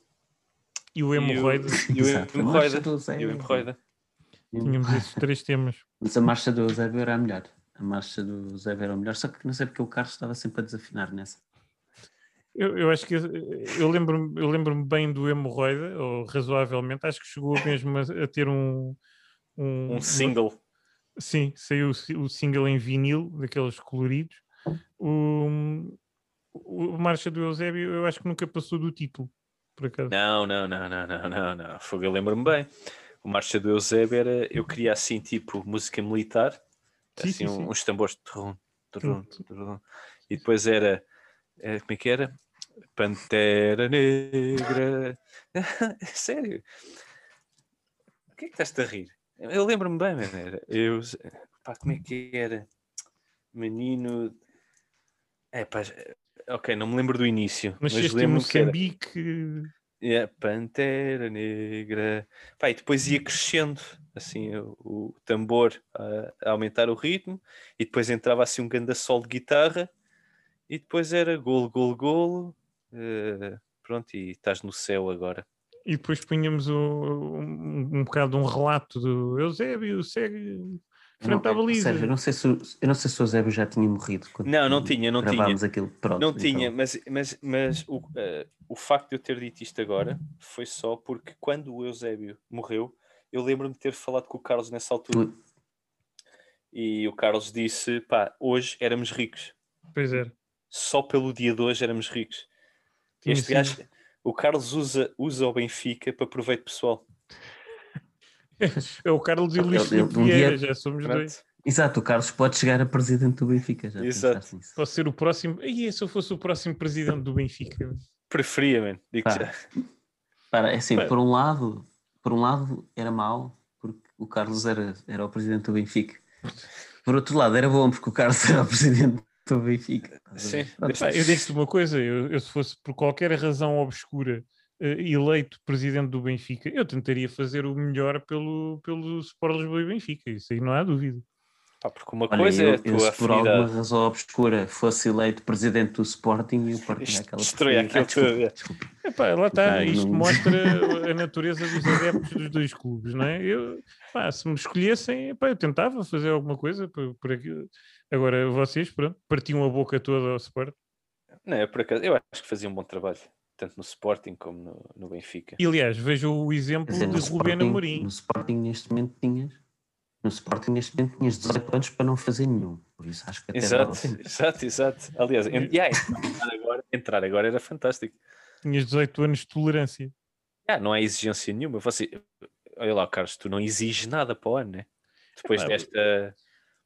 E o e hemorroida. E o hemorroida. [LAUGHS] Tínhamos esses três temas. [LAUGHS] Mas a marcha do Eusébio era a melhor. A marcha do Eusébio era a melhor. Só que não sei porque o Carlos estava sempre a desafinar nessa. Eu, eu acho que eu lembro-me eu lembro bem do hemorroida, ou razoavelmente, acho que chegou mesmo a, a ter um, um, Um uma- single. Sim, saiu o si- o single em vinil, daqueles coloridos. O, o- Marcha do Eusébio, eu acho que nunca passou do título, por acaso. Não, não, não, não, não, não, não. Fogo, eu lembro-me bem. O Marcha do Eusébio era, eu queria assim, tipo, música militar, Sim, assim, sim, um- sim. uns tambores, trum, trum, Tum, trum. e depois era, eh, como é que era? Pantera Negra. [LAUGHS] Sério? O que é que estás a rir? Eu lembro-me bem, mano. Era, eu, pá, como é que era? Menino. É, pá, ok, não me lembro do início, mas em lembro-me que era. Yeah, Pantera Negra. Pá, e depois ia crescendo, assim, o, o tambor a, a aumentar o ritmo, e depois entrava assim um grande sol de guitarra, e depois era golo, golo, golo. eh, pronto, e estás no céu agora. E depois punhamos o- um, um bocado um relato do Eusébio, segue frente à Não, baliza. Sérgio, eu não sei se, o- eu não sei se o Eusébio já tinha morrido. Quando Não, não tinha, não tinha. gravámos aquilo. Pronto, Não então. tinha, mas, mas, mas o, eh, o facto de eu ter dito isto agora foi só porque quando o Eusébio morreu, eu lembro-me de ter falado com o Carlos nessa altura. Tu- E o Carlos disse: pá, hoje éramos ricos. Pois é. Só pelo dia de hoje éramos ricos. Tinha Este sido- gajo, o Carlos usa, usa o Benfica para proveito pessoal. É o Carlos e o Ele- Luís Filipe um dia- já somos Pronto. dois. Exato, o Carlos pode chegar a presidente do Benfica. Já Exato. nisso. Posso ser o próximo. E se eu fosse o próximo presidente do Benfica? Preferia, man. Digo já. Para, é assim, Pá. por um lado, por um lado era mau, porque o Carlos era, era o presidente do Benfica. Por outro lado, era bom porque o Carlos [LAUGHS] era o presidente do Benfica. Sim, eu digo-te uma coisa: eu, eu se fosse por qualquer razão obscura eh, eleito presidente do Benfica, eu tentaria fazer o melhor pelo, pelo Sport Lisboa e Benfica. Isso aí não há dúvida. Pá, porque uma Olha, coisa é eu, a eu, tua se por alguma afinidade. razão obscura fosse eleito presidente do Sporting, eu partilho aquela porcaria. aquilo [LAUGHS] tudo, é. desculpa. Epá, lá está, isto não- mostra [LAUGHS] a natureza dos adeptos dos dois clubes, não é? Eu, pá, se me escolhessem, epá, eu tentava fazer alguma coisa por, por aquilo. Agora vocês, pronto, partiam a boca toda ao Sport. Não, é por acaso, eu acho que fazia um bom trabalho, tanto no Sporting como no, no Benfica. E aliás, veja o exemplo dizer, de Sporting, Amorim. no Sporting neste momento tinhas no Sporting neste momento tinhas 18 anos para não fazer nenhum. Por isso acho que até Exato, exato, exato. Aliás, en- yeah, entrar, agora, entrar agora era fantástico. Tinhas 18 anos de tolerância. Ah, não há exigência nenhuma. Você, olha lá, Carlos, tu não exiges nada para o ano, né? Depois Ah, desta.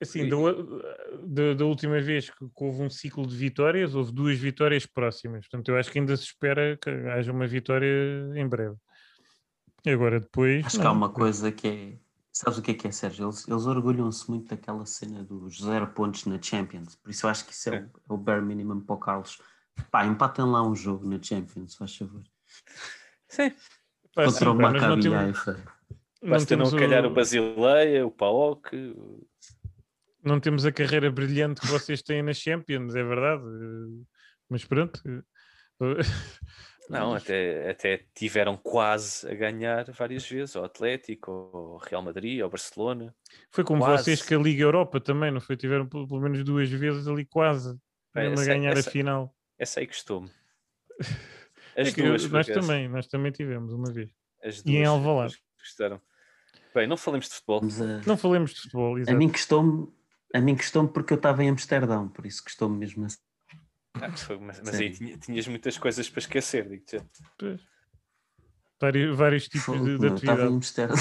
Assim, da, da- da última vez que que houve um ciclo de vitórias, houve duas vitórias próximas. Portanto, eu acho que ainda se espera que haja uma vitória em breve. E agora depois. Acho que não. há uma coisa que é. Sabes o que é que é, Sérgio? Eles, eles orgulham-se muito daquela cena dos zero pontos na Champions. Por isso eu acho que isso é, o, é o bare minimum para o Carlos. Pá, empatem lá um jogo na Champions, faz favor. Sim, Contra sim, o mas Maccabi temos- Haifa. não basta não, temos calhar o- o Basileia, o Paok. o- não temos a carreira brilhante que vocês têm na Champions, é verdade. Mas pronto. Eh, Não, até, até tiveram quase a ganhar várias vezes, ao Atlético, ao Real Madrid, ao Barcelona. Foi como Quase. vocês que a Liga Europa também, não foi? Tiveram pelo menos duas vezes ali quase Pá, mesmo a essa- ganhar essa- a final. Essa aí gostou-me. [LAUGHS] É As que duas, por nós também, nós também tivemos uma vez. As E em duas, Alvalade. duas Gostaram. Bem, não falemos de futebol. A- Não falemos de futebol, A mim custou-me a mim custou porque eu estava em Amsterdão, por isso custou-me mesmo assim. Ah, mas mas aí Sério. tinha- tinhas muitas coisas para esquecer, digo-te. Pois. Vários, vários tipos Fogo, de, de eu estava em atividade. Amsterdão.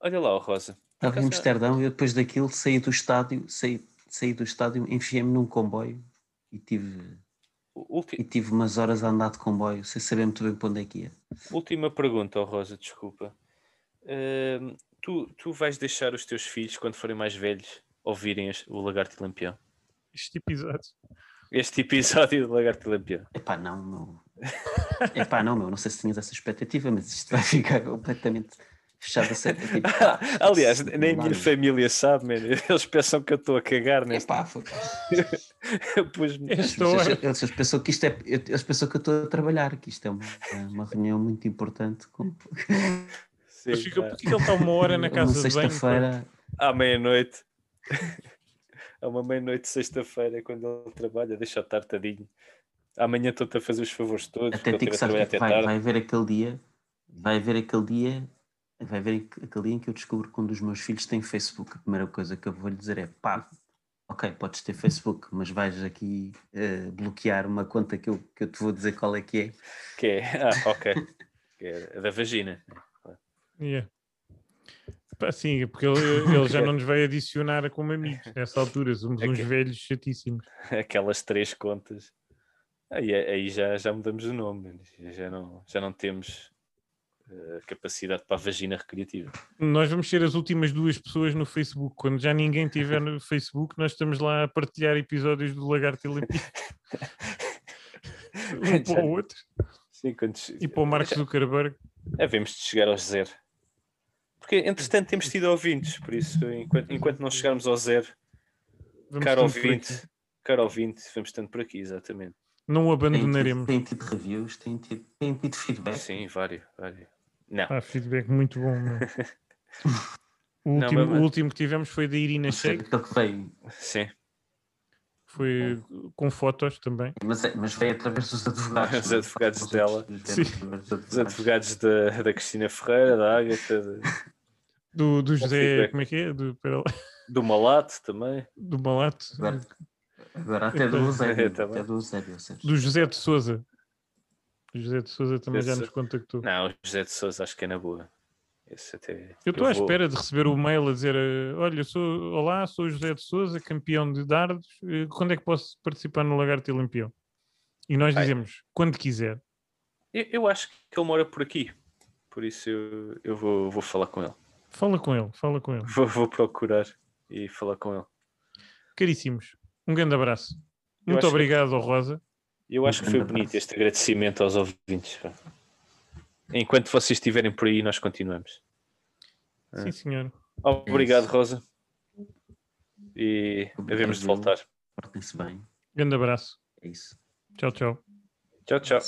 Olha lá, ó, Rosa. Estava em Amsterdão e eu depois daquilo saí do estádio, saí, saí do estádio, enfiei-me num comboio e tive, ulti- e tive umas horas a andar de comboio, sem saber muito bem para onde é que ia. Última pergunta, oh Rosa, desculpa. Ahm, tu, tu vais deixar os teus filhos, quando forem mais velhos, ouvirem este- o Lagarto e Lampião? Este episódio. Este episódio do Lagarto e Lampião. Epá, não, meu. Epá, não, meu, não sei se tinhas essa expectativa, mas isto vai ficar completamente fechado a sério. Tipo, pá, [LAUGHS] Aliás, nem a minha família sabe, man. Eles pensam que eu estou a cagar neste. Epá, foi- [LAUGHS] Eu pus-me- eles, eles pensam que isto é. Eles pensam que eu estou a trabalhar, que isto é uma, uma reunião muito importante. Com, Sim, Mas fica, pá. porque ele está uma hora na casa de banho. sexta-feira. à meia-noite. À uma meia-noite, de sexta-feira, quando ele trabalha, deixa estar tadinho. Amanhã estou-te a fazer os favores todos, Até ele digo, teve a sabes trabalhar que até vai, tarde. vai haver aquele dia, vai haver aquele dia, vai haver aquele dia em que eu descubro que um dos meus filhos tem Facebook. A primeira coisa que eu vou lhe dizer é pá, ok, podes ter Facebook, mas vais aqui eh, bloquear uma conta que eu, que eu te vou dizer qual é que é. Que é, ah, ok. Que é da vagina. Yeah. Sim, porque ele, [LAUGHS] ele já não nos vai adicionar como amigos nessa altura. Somos É uns velhos chatíssimos. [LAUGHS] Aquelas três contas. Aí, aí já, já mudamos o nome. Já não, já não temos eh, capacidade para a vagina recreativa. Nós vamos ser as últimas duas pessoas no Facebook. Quando já ninguém tiver no [LAUGHS] Facebook, nós estamos lá a partilhar episódios do Lagarto Lampião. um para o outro. Sim, quando, E para o Mark Zuckerberg. Devemos de chegar aos zero. Porque, entretanto, temos tido ouvintes, por isso, enquanto, enquanto não chegarmos ao zero, Vamos caro tanto por aqui. ouvinte, caro ouvinte, vamos tanto por aqui, exatamente. Não o Têm tido, abandonaremos. têm tido reviews, têm tido, têm tido feedback. Sim, vários, vários. Não, Ah, feedback muito bom. [LAUGHS] O Não, último, mas- o último que tivemos foi da Irina veio, sim. Foi com fotos também. mas, é- mas veio através dos advogados. Os é? advogados Os dela. Sim. Os advogados da, da Cristina Ferreira, da Ágata, de- Do, do José, como é que é? Do, do Malato também. do Malato. Agora, agora até do Eusébio, [LAUGHS] Tá bem. até do Eusébio. Do José de Souza. O José de Souza também já Esse- nos contactou. Não, o José de Souza acho que é na boa. Esse até, Eu estou à vou- espera de receber o mail a dizer: eh, Olha, sou, olá, sou o José de Souza, campeão de dardos. eh, Quando é que posso participar no Lagarto e Lampião? E nós Ai. dizemos: Quando quiser. Eu, eu acho que ele mora por aqui. Por isso eu, eu vou, vou falar com ele. Fala com ele, fala com ele. Vou, vou procurar e falar com ele. Caríssimos, um grande abraço. Eu Muito obrigado, ao Rosa. Eu acho que foi bonito este agradecimento aos ouvintes. Enquanto vocês estiverem por aí, nós continuamos. É. Sim, senhor. Obrigado. Rosa. E devemos de voltar. Portem-se bem, Grande abraço. é isso. Tchau, tchau. Tchau, tchau.